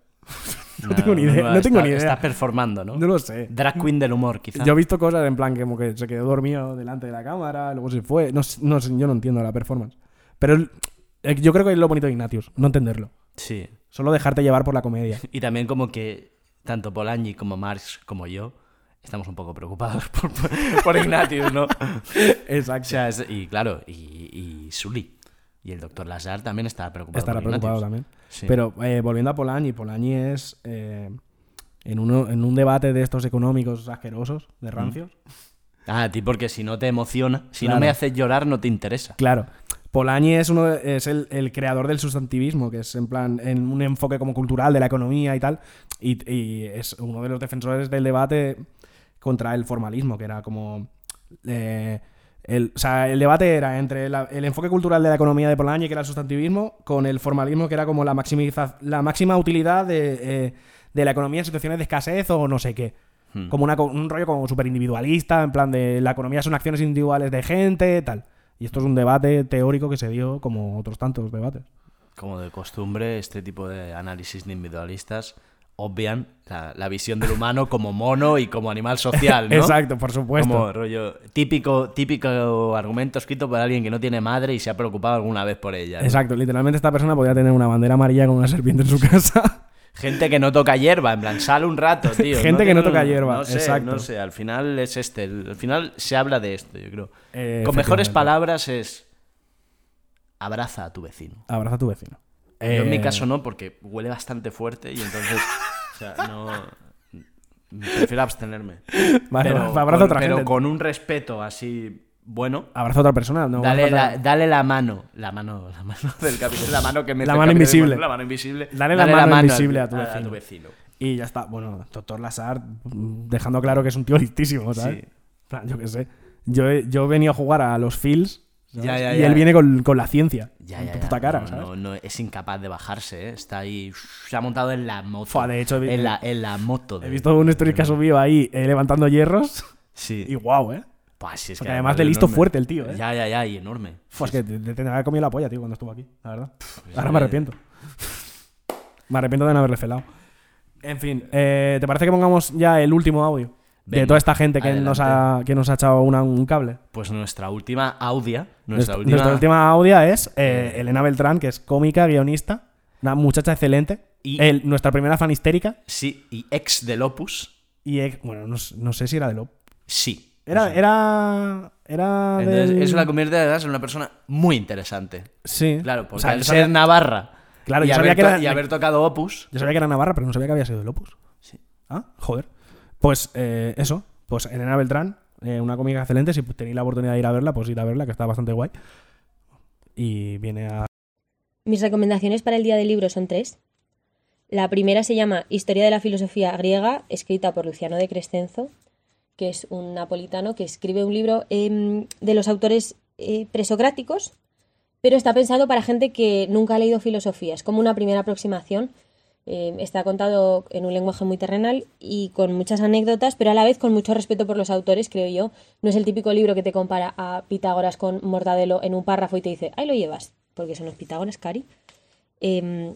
No, [laughs] no, tengo ni idea. No, no tengo está, ni idea. Está performando, ¿no? No lo sé. Drag queen del humor, quizá. Yo he visto cosas en plan que como que se quedó dormido delante de la cámara, luego se fue. No, no sé, yo no entiendo la performance. Pero eh, yo creo que es lo bonito de Ignatius, no entenderlo. Sí. Solo dejarte llevar por la comedia. [laughs] Y también como que tanto Polanyi como Marx como yo estamos un poco preocupados por, por, por Ignatius, ¿no? [laughs] Exacto. O sea, es, y claro, y, y Sully. Y el doctor Lazar también estaba preocupado. Estará preocupado también. Sí. Pero eh, volviendo a Polanyi, Polanyi es eh, en, uno, en un debate de estos económicos asquerosos, de rancios. Mm. Ah, a ti porque si no te emociona, si Claro. no me haces llorar, no te interesa. Claro. Polanyi es, uno, de- es el, el creador del sustantivismo, que es en plan en un enfoque como cultural de la economía y tal. Y, y es uno de los defensores del debate contra el formalismo, que era como. eh, el, o sea, el debate era entre la- el enfoque cultural de la economía de Polanyi, que era el sustantivismo, con el formalismo, que era como la, maximiza, la máxima utilidad de, eh, de la economía en situaciones de escasez o no sé qué. Hmm. Como una, un rollo como súper individualista, en plan de la economía son acciones individuales de gente, tal. Y esto es un debate teórico que se dio como otros tantos debates. Como de costumbre, este tipo de análisis individualistas obvian la, la visión del humano como mono y como animal social, ¿no? Exacto, por supuesto. Como rollo típico, típico argumento escrito por alguien que no tiene madre y se ha preocupado alguna vez por ella. ¿no? Exacto, literalmente esta persona podría tener una bandera amarilla con una serpiente en su casa. [laughs] Gente que no toca hierba, en plan, sale un rato, [laughs] tío. Gente que no toca hierba, no sé, exacto. No sé, al final es este. Al final se habla de esto, yo creo. Eh, Con mejores palabras es. Abraza a tu vecino. Abraza a tu vecino. Yo en mi Eh, caso no, porque huele bastante fuerte y entonces. o sea, no. Prefiero abstenerme. Vale, pero abraza a con, otra pero gente. con un respeto así bueno. Abraza a otra persona, no dale, la, dale la mano. La mano, la mano [laughs] del capitán. La mano que me La mano invisible. La mano invisible. Dale la mano invisible a tu vecino. vecino. Y ya está. Bueno, doctor Lazar, dejando claro que es un tío listísimo, ¿sabes? Sí. Yo qué sé. Yo he, yo venido a jugar a los Fields ¿sabes? Ya, ya, y ya. él viene con, con la ciencia. Ya, en ya, puta cara, no, ¿sabes? no, no, es incapaz de bajarse, ¿eh? Está ahí. Se ha montado en la moto. Fua, de hecho, en la, en la moto. He de- visto un story que ha subido ahí eh, levantando hierros. Sí. Y guau, ¿eh? Sí, es Porque que además de listo enorme. fuerte el tío, ¿eh? Ya, ya, ya, y enorme. Fua, Sí, es que te, te haber comido la polla, tío, cuando estuvo aquí, la verdad. Ahora me arrepiento. Me arrepiento de no haberle felado. En fin, eh, ¿te parece que pongamos ya el último audio? De toda esta gente que nos, ha, que nos ha echado una- un cable. Pues nuestra última audia. Nuestra, Nuestra, última. nuestra última audia es eh, Elena Beltrán, que es cómica, guionista, una muchacha excelente. Y- El- nuestra primera fan histérica. Sí, y ex del Opus. Y, ex- bueno, no, no sé si era de lo. Sí. Era. Era. Era. Entonces, del- eso la convierte además en una persona muy interesante. Sí. Claro, porque O sea, al ser sabía- Navarra Claro, y, yo haber sabía que era- y haber tocado Opus, Yo sabía que era Navarra, pero no sabía que había sido del Opus. Sí. Ah, joder. Pues eh, eso. Pues Elena Beltrán, eh, una cómica excelente. Si tenéis la oportunidad de ir a verla, pues ir a verla, que está bastante guay. Y viene a. Mis recomendaciones para el día del libro son tres. La primera se llama Historia de la filosofía griega, escrita por Luciano de Crescenzo, que es un napolitano que escribe un libro em, de los autores eh, presocráticos, pero está pensado para gente que nunca ha leído filosofía. Es como una primera aproximación. Eh, está contado en un lenguaje muy terrenal y con muchas anécdotas, pero a la vez con mucho respeto por los autores, creo yo. No es el típico libro que te compara a Pitágoras con Mortadelo en un párrafo y te dice, ahí lo llevas, porque eso no es Pitágoras, Cari. Em,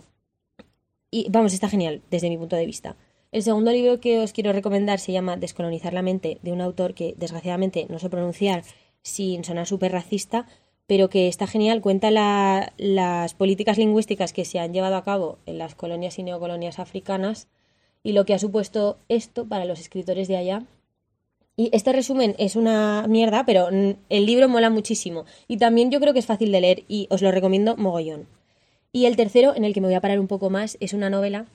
y vamos, está genial desde mi punto de vista. El segundo libro que os quiero recomendar se llama Descolonizar la mente, de un autor que desgraciadamente no sé pronunciar sin sonar súper racista, pero que está genial, cuenta la- las políticas lingüísticas que se han llevado a cabo en las colonias y neocolonias africanas y lo que ha supuesto esto para los escritores de allá. Y este resumen es una mierda, pero el libro mola muchísimo. Y también yo creo que es fácil de leer y os lo recomiendo mogollón. Y el tercero, en el que me voy a parar un poco más, es una novela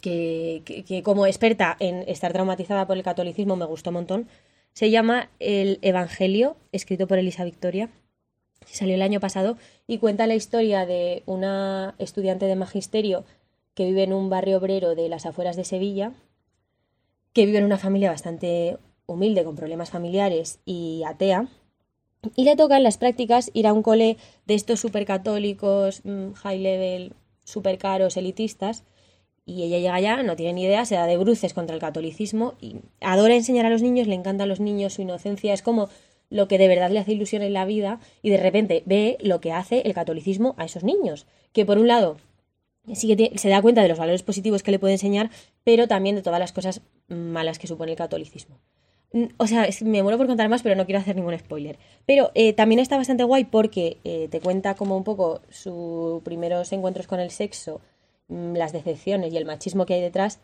que, que- que como experta en estar traumatizada por el catolicismo me gustó un montón. Se llama El Evangelio, escrito por Elisa Victoria. Salió el año pasado y cuenta la historia de una estudiante de magisterio que vive en un barrio obrero de las afueras de Sevilla, que vive en una familia bastante humilde, con problemas familiares y atea. Y le toca en las prácticas ir a un cole de estos supercatólicos, mm, high level, super caros, elitistas. Y ella llega allá, no tiene ni idea, se da de bruces contra el catolicismo y adora enseñar a los niños, le encantan los niños, su inocencia es como lo que de verdad le hace ilusión en la vida y de repente ve lo que hace el catolicismo a esos niños. Que por un lado sí que se da cuenta de los valores positivos que le puede enseñar, pero también de todas las cosas malas que supone el catolicismo. Mm, O sea, me muero por contar más, pero no quiero hacer ningún spoiler. Pero eh, también está bastante guay porque eh, te cuenta como un poco sus primeros encuentros con el sexo, mm, las decepciones y el machismo que hay detrás.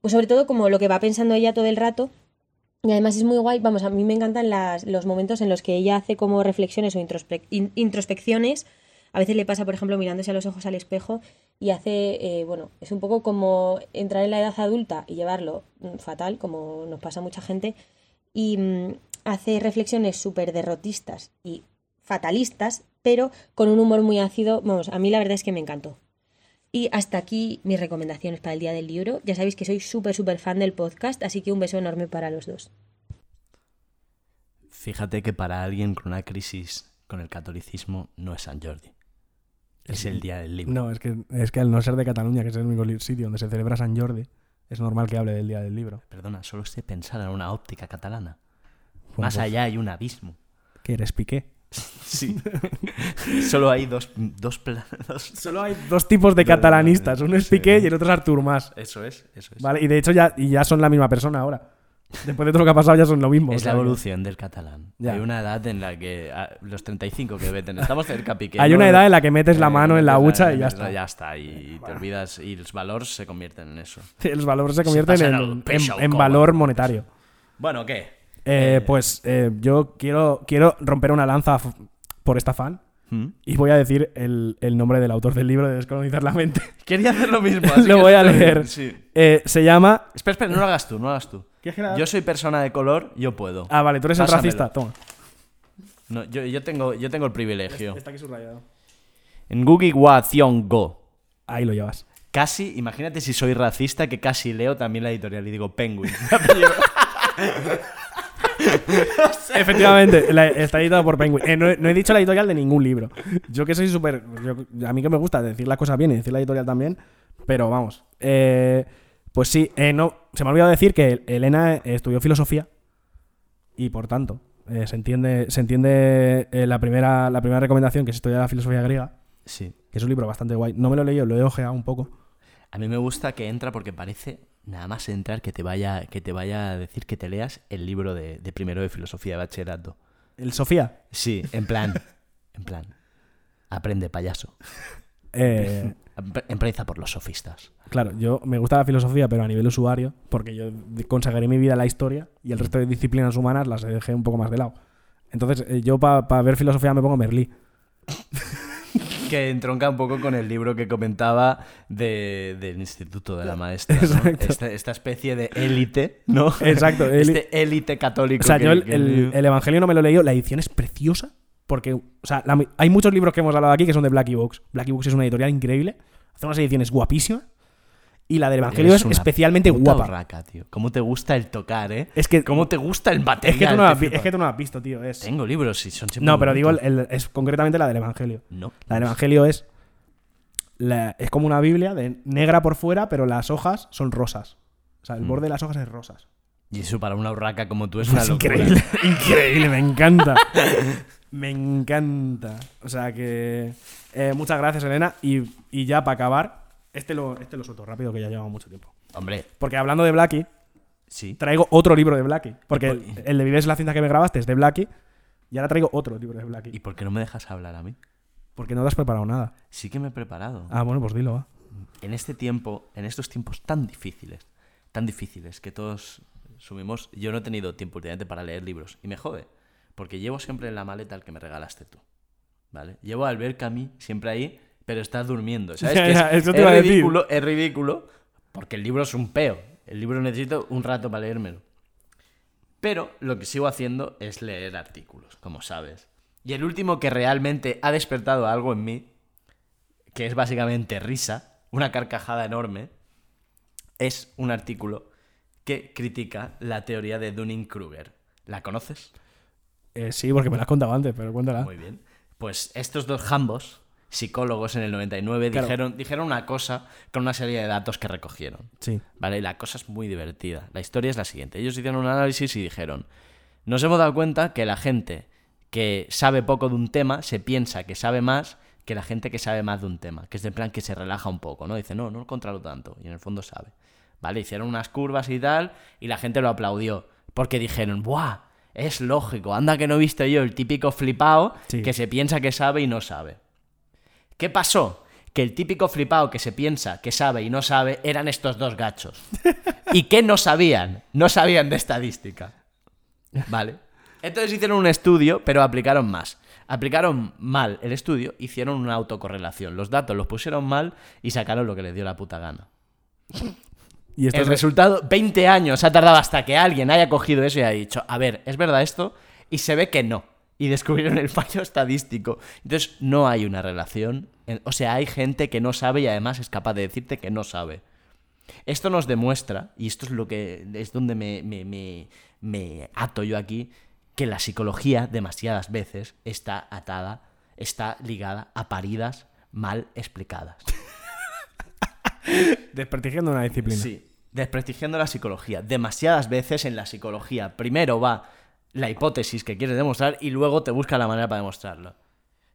Pues sobre todo como lo que va pensando ella todo el rato. Y además es muy guay, vamos, a mí me encantan las- los momentos en los que ella hace como reflexiones o introspe- in- introspecciones. A veces le pasa, por ejemplo, mirándose a los ojos al espejo y hace, eh, bueno, es un poco como entrar en la edad adulta y llevarlo mm, fatal, como nos pasa a mucha gente, y mm, hace reflexiones súper derrotistas y fatalistas, pero con un humor muy ácido. Vamos, a mí la verdad es que me encantó. Y hasta aquí mis recomendaciones para el día del libro. Ya sabéis que soy súper, súper fan del podcast, así que un beso enorme para los dos. fíjate que para alguien con una crisis con el catolicismo no es San Jordi. Es el día del libro. No, es que, es que al no ser de Cataluña, que es el único sitio donde se celebra San Jordi, es normal que hable del día del libro. Perdona, solo sé pensar en una óptica catalana. Más pues, allá hay un abismo. ¿Qué eres, Piqué? Sí. [laughs] solo hay dos, dos, pla- dos- Solo hay dos tipos de catalanistas. Uno es. Piqué y el otro es Artur Mas. Eso es, eso es. Vale, y de hecho ya, y ya son la misma persona ahora. Después de todo lo que ha pasado ya son lo mismo. Es la evolución del catalán. Ya. Hay una edad en la que a los 35 que veten, estamos cerca pique. Hay ¿no? una edad en la que metes la Eh, mano en la hucha y ya está. Ya está, y te olvidas, y los valores se convierten en eso. [laughs] Los valores se convierten en, en- valor monetario. Bueno, ¿qué? Eh, pues eh, yo quiero, quiero romper una lanza por esta fan ¿Mm? y voy a decir el, el nombre del autor del libro de Descolonizar la mente. [laughs] Quería hacer lo mismo. [laughs] así lo que voy a [laughs] leer. Sí. Eh, se llama... Espera, espera, no lo hagas tú, no lo hagas tú. ¿Quieres que la- Yo soy persona de color, yo puedo. Ah, vale, tú eres el racista. Toma. No, yo, yo tengo, yo tengo el privilegio. Está aquí subrayado. En Google Go. Ahí lo llevas. Casi, imagínate si soy racista, que casi leo también la editorial y digo Penguin. Efectivamente, la- está editado por Penguin. Eh, no, he, no he dicho la editorial de ningún libro. Yo que soy súper. yo- A mí que me gusta decir las cosas bien y decir la editorial también. Pero vamos. Eh, pues sí, eh, no, se me ha olvidado decir que Elena estudió filosofía. Y por tanto, eh, se entiende, se entiende eh, la, primera, la primera recomendación que es estudiar la filosofía griega. Sí. Que es un libro bastante guay. No me lo he leído, lo he ojeado un poco. A mí me gusta que entra porque parece nada más entrar que te vaya, que te vaya a decir que te leas el libro de, de primero de filosofía de bachillerato. El Sofía. Sí, en plan. [laughs] en plan. Aprende, payaso. eh, por los sofistas. Claro, yo me gusta la filosofía, pero a nivel usuario, porque yo consagré mi vida a la historia y el resto de disciplinas humanas las dejé un poco más de lado. Entonces, eh, yo para ver filosofía me pongo Merlí. [laughs] Que entronca un poco con el libro que comentaba de- del Instituto de la Maestra. ¿no? Esta, esta especie de élite, ¿no? Exacto, Este élite católico. O sea, que- yo el, que- el- el Evangelio no me lo he leído, la edición es preciosa, porque, o sea, la hay muchos libros que hemos hablado aquí que son de Blacky Books. Blacky Books es una editorial increíble, hace unas ediciones guapísimas, y la del Evangelio es especialmente guapa. urraca, tío. ¿Cómo te gusta el tocar, eh? Es que, ¿Cómo te gusta el material? es que tú no has, es que tú no has visto, tío. Es... Tengo libros y son siempre No, pero digo, el- bonitos. el- es concretamente la del Evangelio. No. La del Evangelio es. la- es como una Biblia de negra por fuera, pero las hojas son rosas. O sea, el Mm. borde de las hojas es rosas. Y eso para una urraca como tú es una Es locura. increíble, [laughs] increíble, me encanta. [laughs] me encanta. O sea que. eh, muchas gracias, Elena. Y, y ya para acabar, este lo, este lo suelto rápido, que ya llevamos mucho tiempo. Hombre, Porque hablando de Blackie, sí. traigo otro libro de Blackie. Porque ¿Y el, de Vives la cinta que me grabaste es de Blackie. Y ahora traigo otro libro de ¿Y Blackie. por qué no me dejas hablar a mí? Porque no te has preparado nada. Sí que me he preparado. Ah, bueno, pues dilo, va. En este tiempo, en estos tiempos tan difíciles, tan difíciles que todos sumimos, yo no he tenido tiempo últimamente para leer libros. Y me jode, porque llevo siempre en la maleta el que me regalaste tú. ¿Vale? Llevo a Albert Camus siempre ahí, pero está durmiendo. ¿Sabes? [laughs] Ya, Que es, ya, eso te es iba a decir. ridículo, es ridículo, porque el libro es un peo. El libro necesito un rato para leérmelo. Pero lo que sigo haciendo es leer artículos, como sabes. Y el último que realmente ha despertado algo en mí, que es básicamente risa, una carcajada enorme, es un artículo que critica la teoría de Dunning-Kruger. ¿La conoces? Eh, sí, porque me lo has contado antes, pero cuéntala. Muy bien. Pues estos dos jambos, psicólogos en el 99, Claro. dijeron, dijeron una cosa con una serie de datos que recogieron. Sí. ¿Vale? Y la cosa es muy divertida. La historia es la siguiente. Ellos hicieron un análisis y dijeron, nos hemos dado cuenta que la gente que sabe poco de un tema se piensa que sabe más que la gente que sabe más de un tema, que es de plan que se relaja un poco, ¿no? Dice, no, no lo controlo tanto, y en el fondo sabe. ¿Vale? Hicieron unas curvas y tal, y la gente lo aplaudió, porque dijeron, ¡buah! Es lógico, anda que no he visto yo el típico flipao Sí. que se piensa que sabe y no sabe. ¿Qué pasó? Que el típico flipao que se piensa que sabe y no sabe eran estos dos gachos. [laughs] ¿Y qué no sabían? No sabían de estadística. ¿Vale? Entonces hicieron un estudio, pero aplicaron más. Aplicaron mal el estudio, hicieron una autocorrelación. Los datos los pusieron mal y sacaron lo que les dio la puta gana. Y esto El es- resultado, 20 años ha tardado hasta que alguien haya cogido eso y haya dicho, a ver, ¿es verdad esto? Y se ve que no. Y descubrieron el fallo estadístico. Entonces no hay una relación. O sea, hay gente que no sabe y además es capaz de decirte que no sabe. Esto nos demuestra, y esto es lo que es donde me, me- me- me ato yo aquí, que la psicología demasiadas veces está atada, está ligada a paridas mal explicadas. [laughs] Desprestigiando una disciplina. Sí. desprestigiando la psicología. Demasiadas veces en la psicología primero va la hipótesis que quieres demostrar y luego te busca la manera para demostrarlo.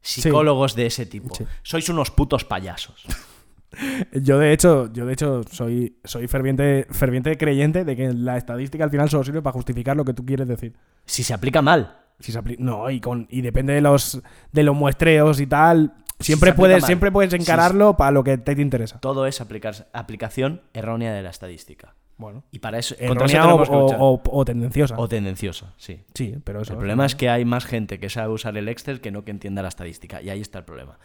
Psicólogos de ese tipo. Sí. Sois unos putos payasos. [laughs] Yo de hecho, yo de hecho soy, soy ferviente, ferviente creyente de que la estadística al final solo sirve para justificar lo que tú quieres decir. Si se aplica mal. Si se no, y con y depende de los de los muestreos y tal, Si siempre puedes mal. siempre puedes sí. encararlo para lo que te, te interesa. Todo es aplicar, aplicación errónea de la estadística. Bueno, Y para eso, contra eso errónea o, o- o- o tendenciosa. O tendenciosa, sí. sí, pero eso. El problema es que hay más gente que sabe usar el Excel que no que entienda la estadística. Y ahí está el problema.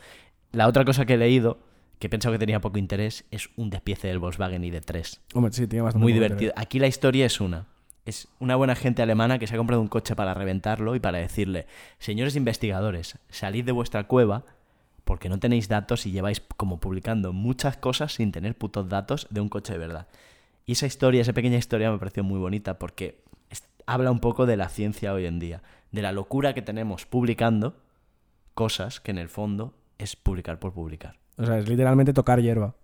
La otra cosa que he leído, que he pensado que tenía poco interés, es un despiece del Volkswagen ID3. Hombre, sí, tiene bastante Muy divertido. Aquí la historia es una. Es una buena gente alemana que se ha comprado un coche para reventarlo y para decirle, señores investigadores, salid de vuestra cueva porque no tenéis datos y lleváis como publicando muchas cosas sin tener putos datos de un coche de verdad. Y esa historia, esa pequeña historia me pareció muy bonita porque habla un poco de la ciencia hoy en día, de la locura que tenemos publicando cosas que en el fondo es publicar por publicar. O sea, es literalmente tocar hierba.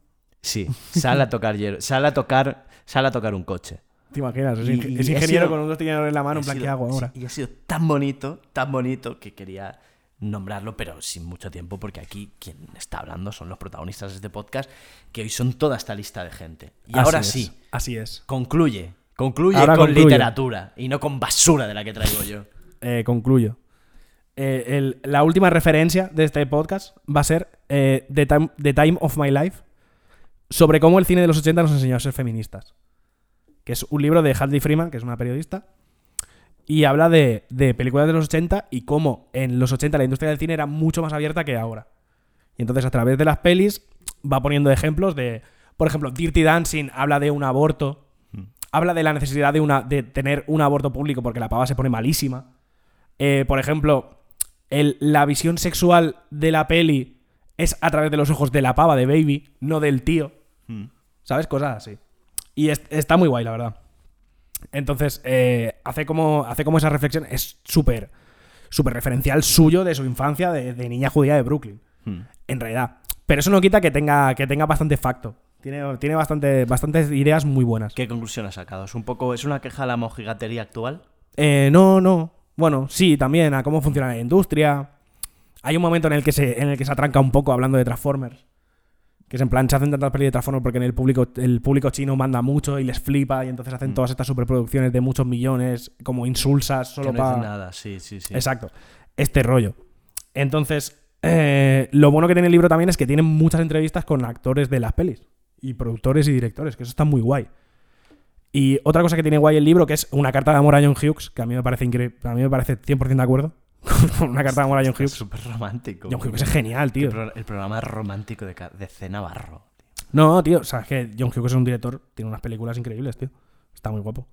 Sí, sale a tocar hier- sale a tocar, sale a tocar un coche. ¿Te imaginas? Es, Y- ing- y es ha ingeniero sido- con un destinador en la mano, en plan, sido- ¿qué hago ahora? Y ha sido tan bonito, tan bonito que quería nombrarlo, pero sin mucho tiempo, porque aquí quien está hablando son los protagonistas de este podcast, que hoy son toda esta lista de gente. Y Así ahora es, sí, Así es. concluye. Concluye Ahora con concluye. literatura y no con basura de la que traigo yo. Eh, concluyo. Eh, el- la última referencia de este podcast va a ser eh, The, Time, The Time of My Life sobre cómo el cine de los 80 nos enseñó a ser feministas. Que es un libro de Hadley Freeman, que es una periodista, y habla de, de películas de los 80 y cómo en los 80 la industria del cine era mucho más abierta que ahora. Y entonces a través de las pelis va poniendo ejemplos de, por ejemplo, Dirty Dancing habla de un aborto, habla de la necesidad de, una, de tener un aborto público porque la pava se pone malísima. Eh, por ejemplo, el- la visión sexual de la peli es a través de los ojos de la pava de Baby, no del tío. ¿Sabes? Cosas así. Y es- está muy guay, la verdad. Entonces, eh, hace, como, hace como esa reflexión. Es súper súper referencial suyo de su infancia de, de niña judía de Brooklyn. En realidad. Pero eso no quita que tenga, que tenga bastante facto. Tiene, tiene bastante, bastantes ideas muy buenas. ¿Qué conclusión has sacado? ¿Es un poco, es una queja a la mojigatería actual? Eh, no, no. Bueno, sí, también a cómo funciona la industria. Hay un momento en el que se, en el que se atranca un poco hablando de Transformers. Que es en plan, se hacen tantas pelis de Transformers porque en el público, el público chino manda mucho y les flipa y entonces hacen todas estas superproducciones de muchos millones como insulsas solo Mm. que no para... nada, sí, sí, sí. Exacto. Este rollo. Entonces, eh, lo bueno que tiene el libro también es que tiene muchas entrevistas con actores de las pelis. Y productores y directores, que eso está muy guay. Y otra cosa que tiene guay el libro, que es una carta de amor a John Hughes, que a mí me parece increíble, a mí me parece 100% de acuerdo con [laughs] una carta de amor a John Es Hughes. súper romántico. John Hughes es genial, tío. El, pro- el programa romántico de, de C. Navarro. No, tío, o sea, es que John Hughes es un director, tiene unas películas increíbles, tío. Está muy guapo.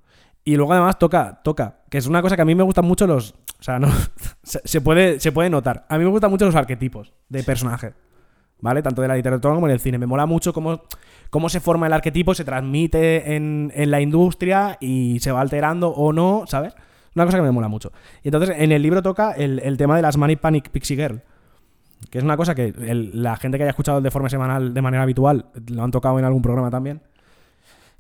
Y luego además toca, toca, que es una cosa que a mí me gustan mucho los... O sea, no, [laughs] se, se puede, se puede notar. A mí me gustan mucho los arquetipos de personaje. ¿Vale? Tanto de la literatura como en el cine. Me mola mucho cómo, cómo se forma el arquetipo, se transmite en, en la industria y se va alterando o no, ¿sabes? Una cosa que me mola mucho. Y entonces en el libro toca el, el tema de las Manic Panic Pixie Girl. Que es una cosa que el- la gente que haya escuchado el deforme semanal de manera habitual lo han tocado en algún programa también.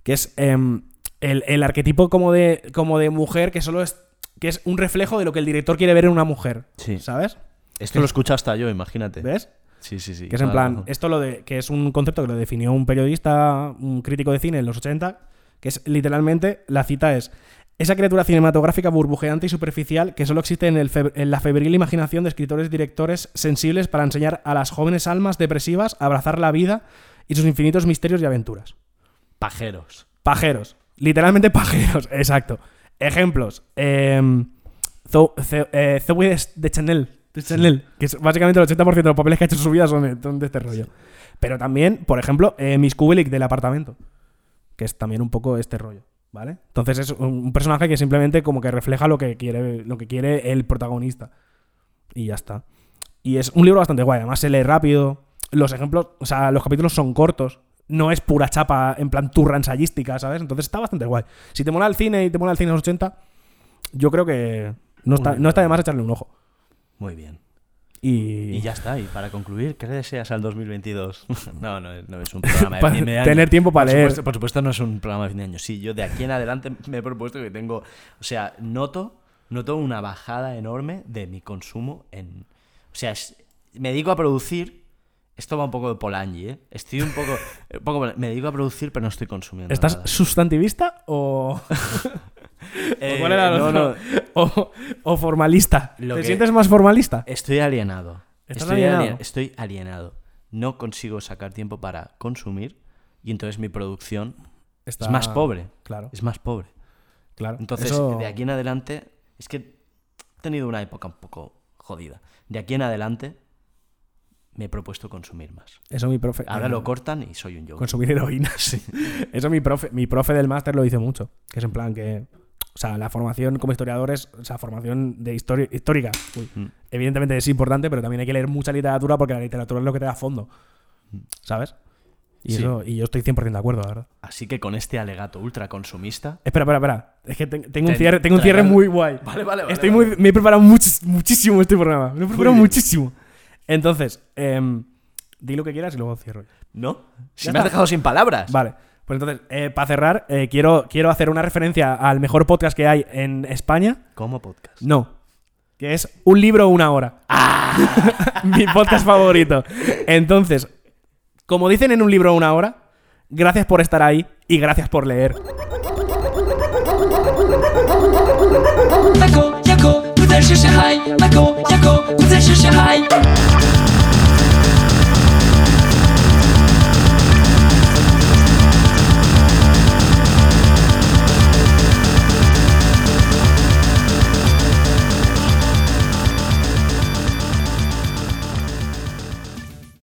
Que es em, el, el arquetipo como de, como de mujer que solo es. que es un reflejo de lo que el director quiere ver en una mujer. Sí. ¿Sabes? Esto lo escucho hasta yo, imagínate. ¿Ves? Sí, sí, sí. Que es en plan, razón. esto lo de, que es un concepto que lo definió un periodista, un crítico de cine en los 80, que es literalmente, la cita es, esa criatura cinematográfica burbujeante y superficial que solo existe en, el feb- en la febril imaginación de escritores y directores sensibles para enseñar a las jóvenes almas depresivas a abrazar la vida y sus infinitos misterios y aventuras. Pajeros. Pajeros. Literalmente pajeros, [laughs] exacto. Ejemplos. Eh, Zo- eh, Zoe de, Chanel. De Chanel. Que es básicamente el 80% de los papeles que ha hecho en su vida son de, son de este rollo. Pero también, por ejemplo, eh, Miss Kubelik del apartamento. Que es también un poco este rollo. ¿Vale? Entonces es un, personaje que simplemente como que refleja lo que quiere, lo que quiere el protagonista. Y ya está. Y es un libro bastante guay. Además se lee rápido. Los ejemplos, o sea, los capítulos son cortos. No es pura chapa en plan turra ensayística, ¿sabes? Entonces está bastante guay. Si te mola el cine y te mola el cine de los 80, yo creo que no está, no está de más echarle un ojo. Muy bien. Y, Y ya está. Y para concluir, ¿qué le deseas al 2022? [laughs] no, no, no es un [laughs] programa de Para fin de año. tener tiempo para Por leer. supuesto- por supuesto, no es un programa de fin de año. Sí, yo de aquí en adelante me he propuesto que tengo. O sea, noto, noto una bajada enorme de mi consumo en. O sea, es- me dedico a producir. Esto va un poco de Polanyi, ¿eh? Estoy un poco. [laughs] un poco me dedico a producir, pero no estoy consumiendo. ¿Estás nada. sustantivista o, Eh, cuál era no, no. o, o formalista? Lo ¿Te que- sientes más formalista? Estoy alienado. ¿Estás estoy, alienado? alien- estoy alienado. No consigo sacar tiempo para consumir y entonces mi producción Está- es más pobre. Claro. Es más pobre. Claro. Entonces, Eso- de aquí en adelante, es que he tenido una época un poco jodida. De aquí en adelante me he propuesto consumir más. Eso mi profe. Ahora eh, lo cortan y soy un yo. Consumir heroína. [laughs] Eso mi profe, mi profe del máster lo dice mucho. Que es en plan que. O sea, la formación como historiador es. O sea, formación de historia histórica. uy, Mm. Evidentemente es importante, pero también hay que leer mucha literatura porque la literatura es lo que te da fondo. ¿Sabes? Y, Sí. eso, y yo estoy 100% de acuerdo, la verdad. Así que con este alegato ultra consumista. Espera, espera, espera. Es que te- tengo un cierre, tengo un cierre muy guay. Vale, vale, vale, Estoy vale. muy, me he preparado muchis- muchísimo este programa. Me he preparado muchísimo. Entonces, em, di lo que quieras y luego cierro. ¿No? Si me has dejado sin palabras. Vale. Pues entonces, para cerrar, eh, quiero, quiero hacer una referencia al mejor podcast que hay en España. Como podcast. No. Que es un libro una hora. [laughs] Mi podcast favorito. Entonces, como dicen en un libro una hora, gracias por estar ahí y gracias por leer.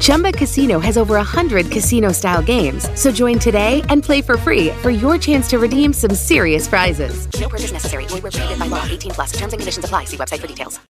Chumba Casino has over 100 casino style games. So join today and play for free for your chance to redeem some serious prizes. No purchase necessary. Void where prohibited by law. 18 plus. Terms and conditions apply. See website for details.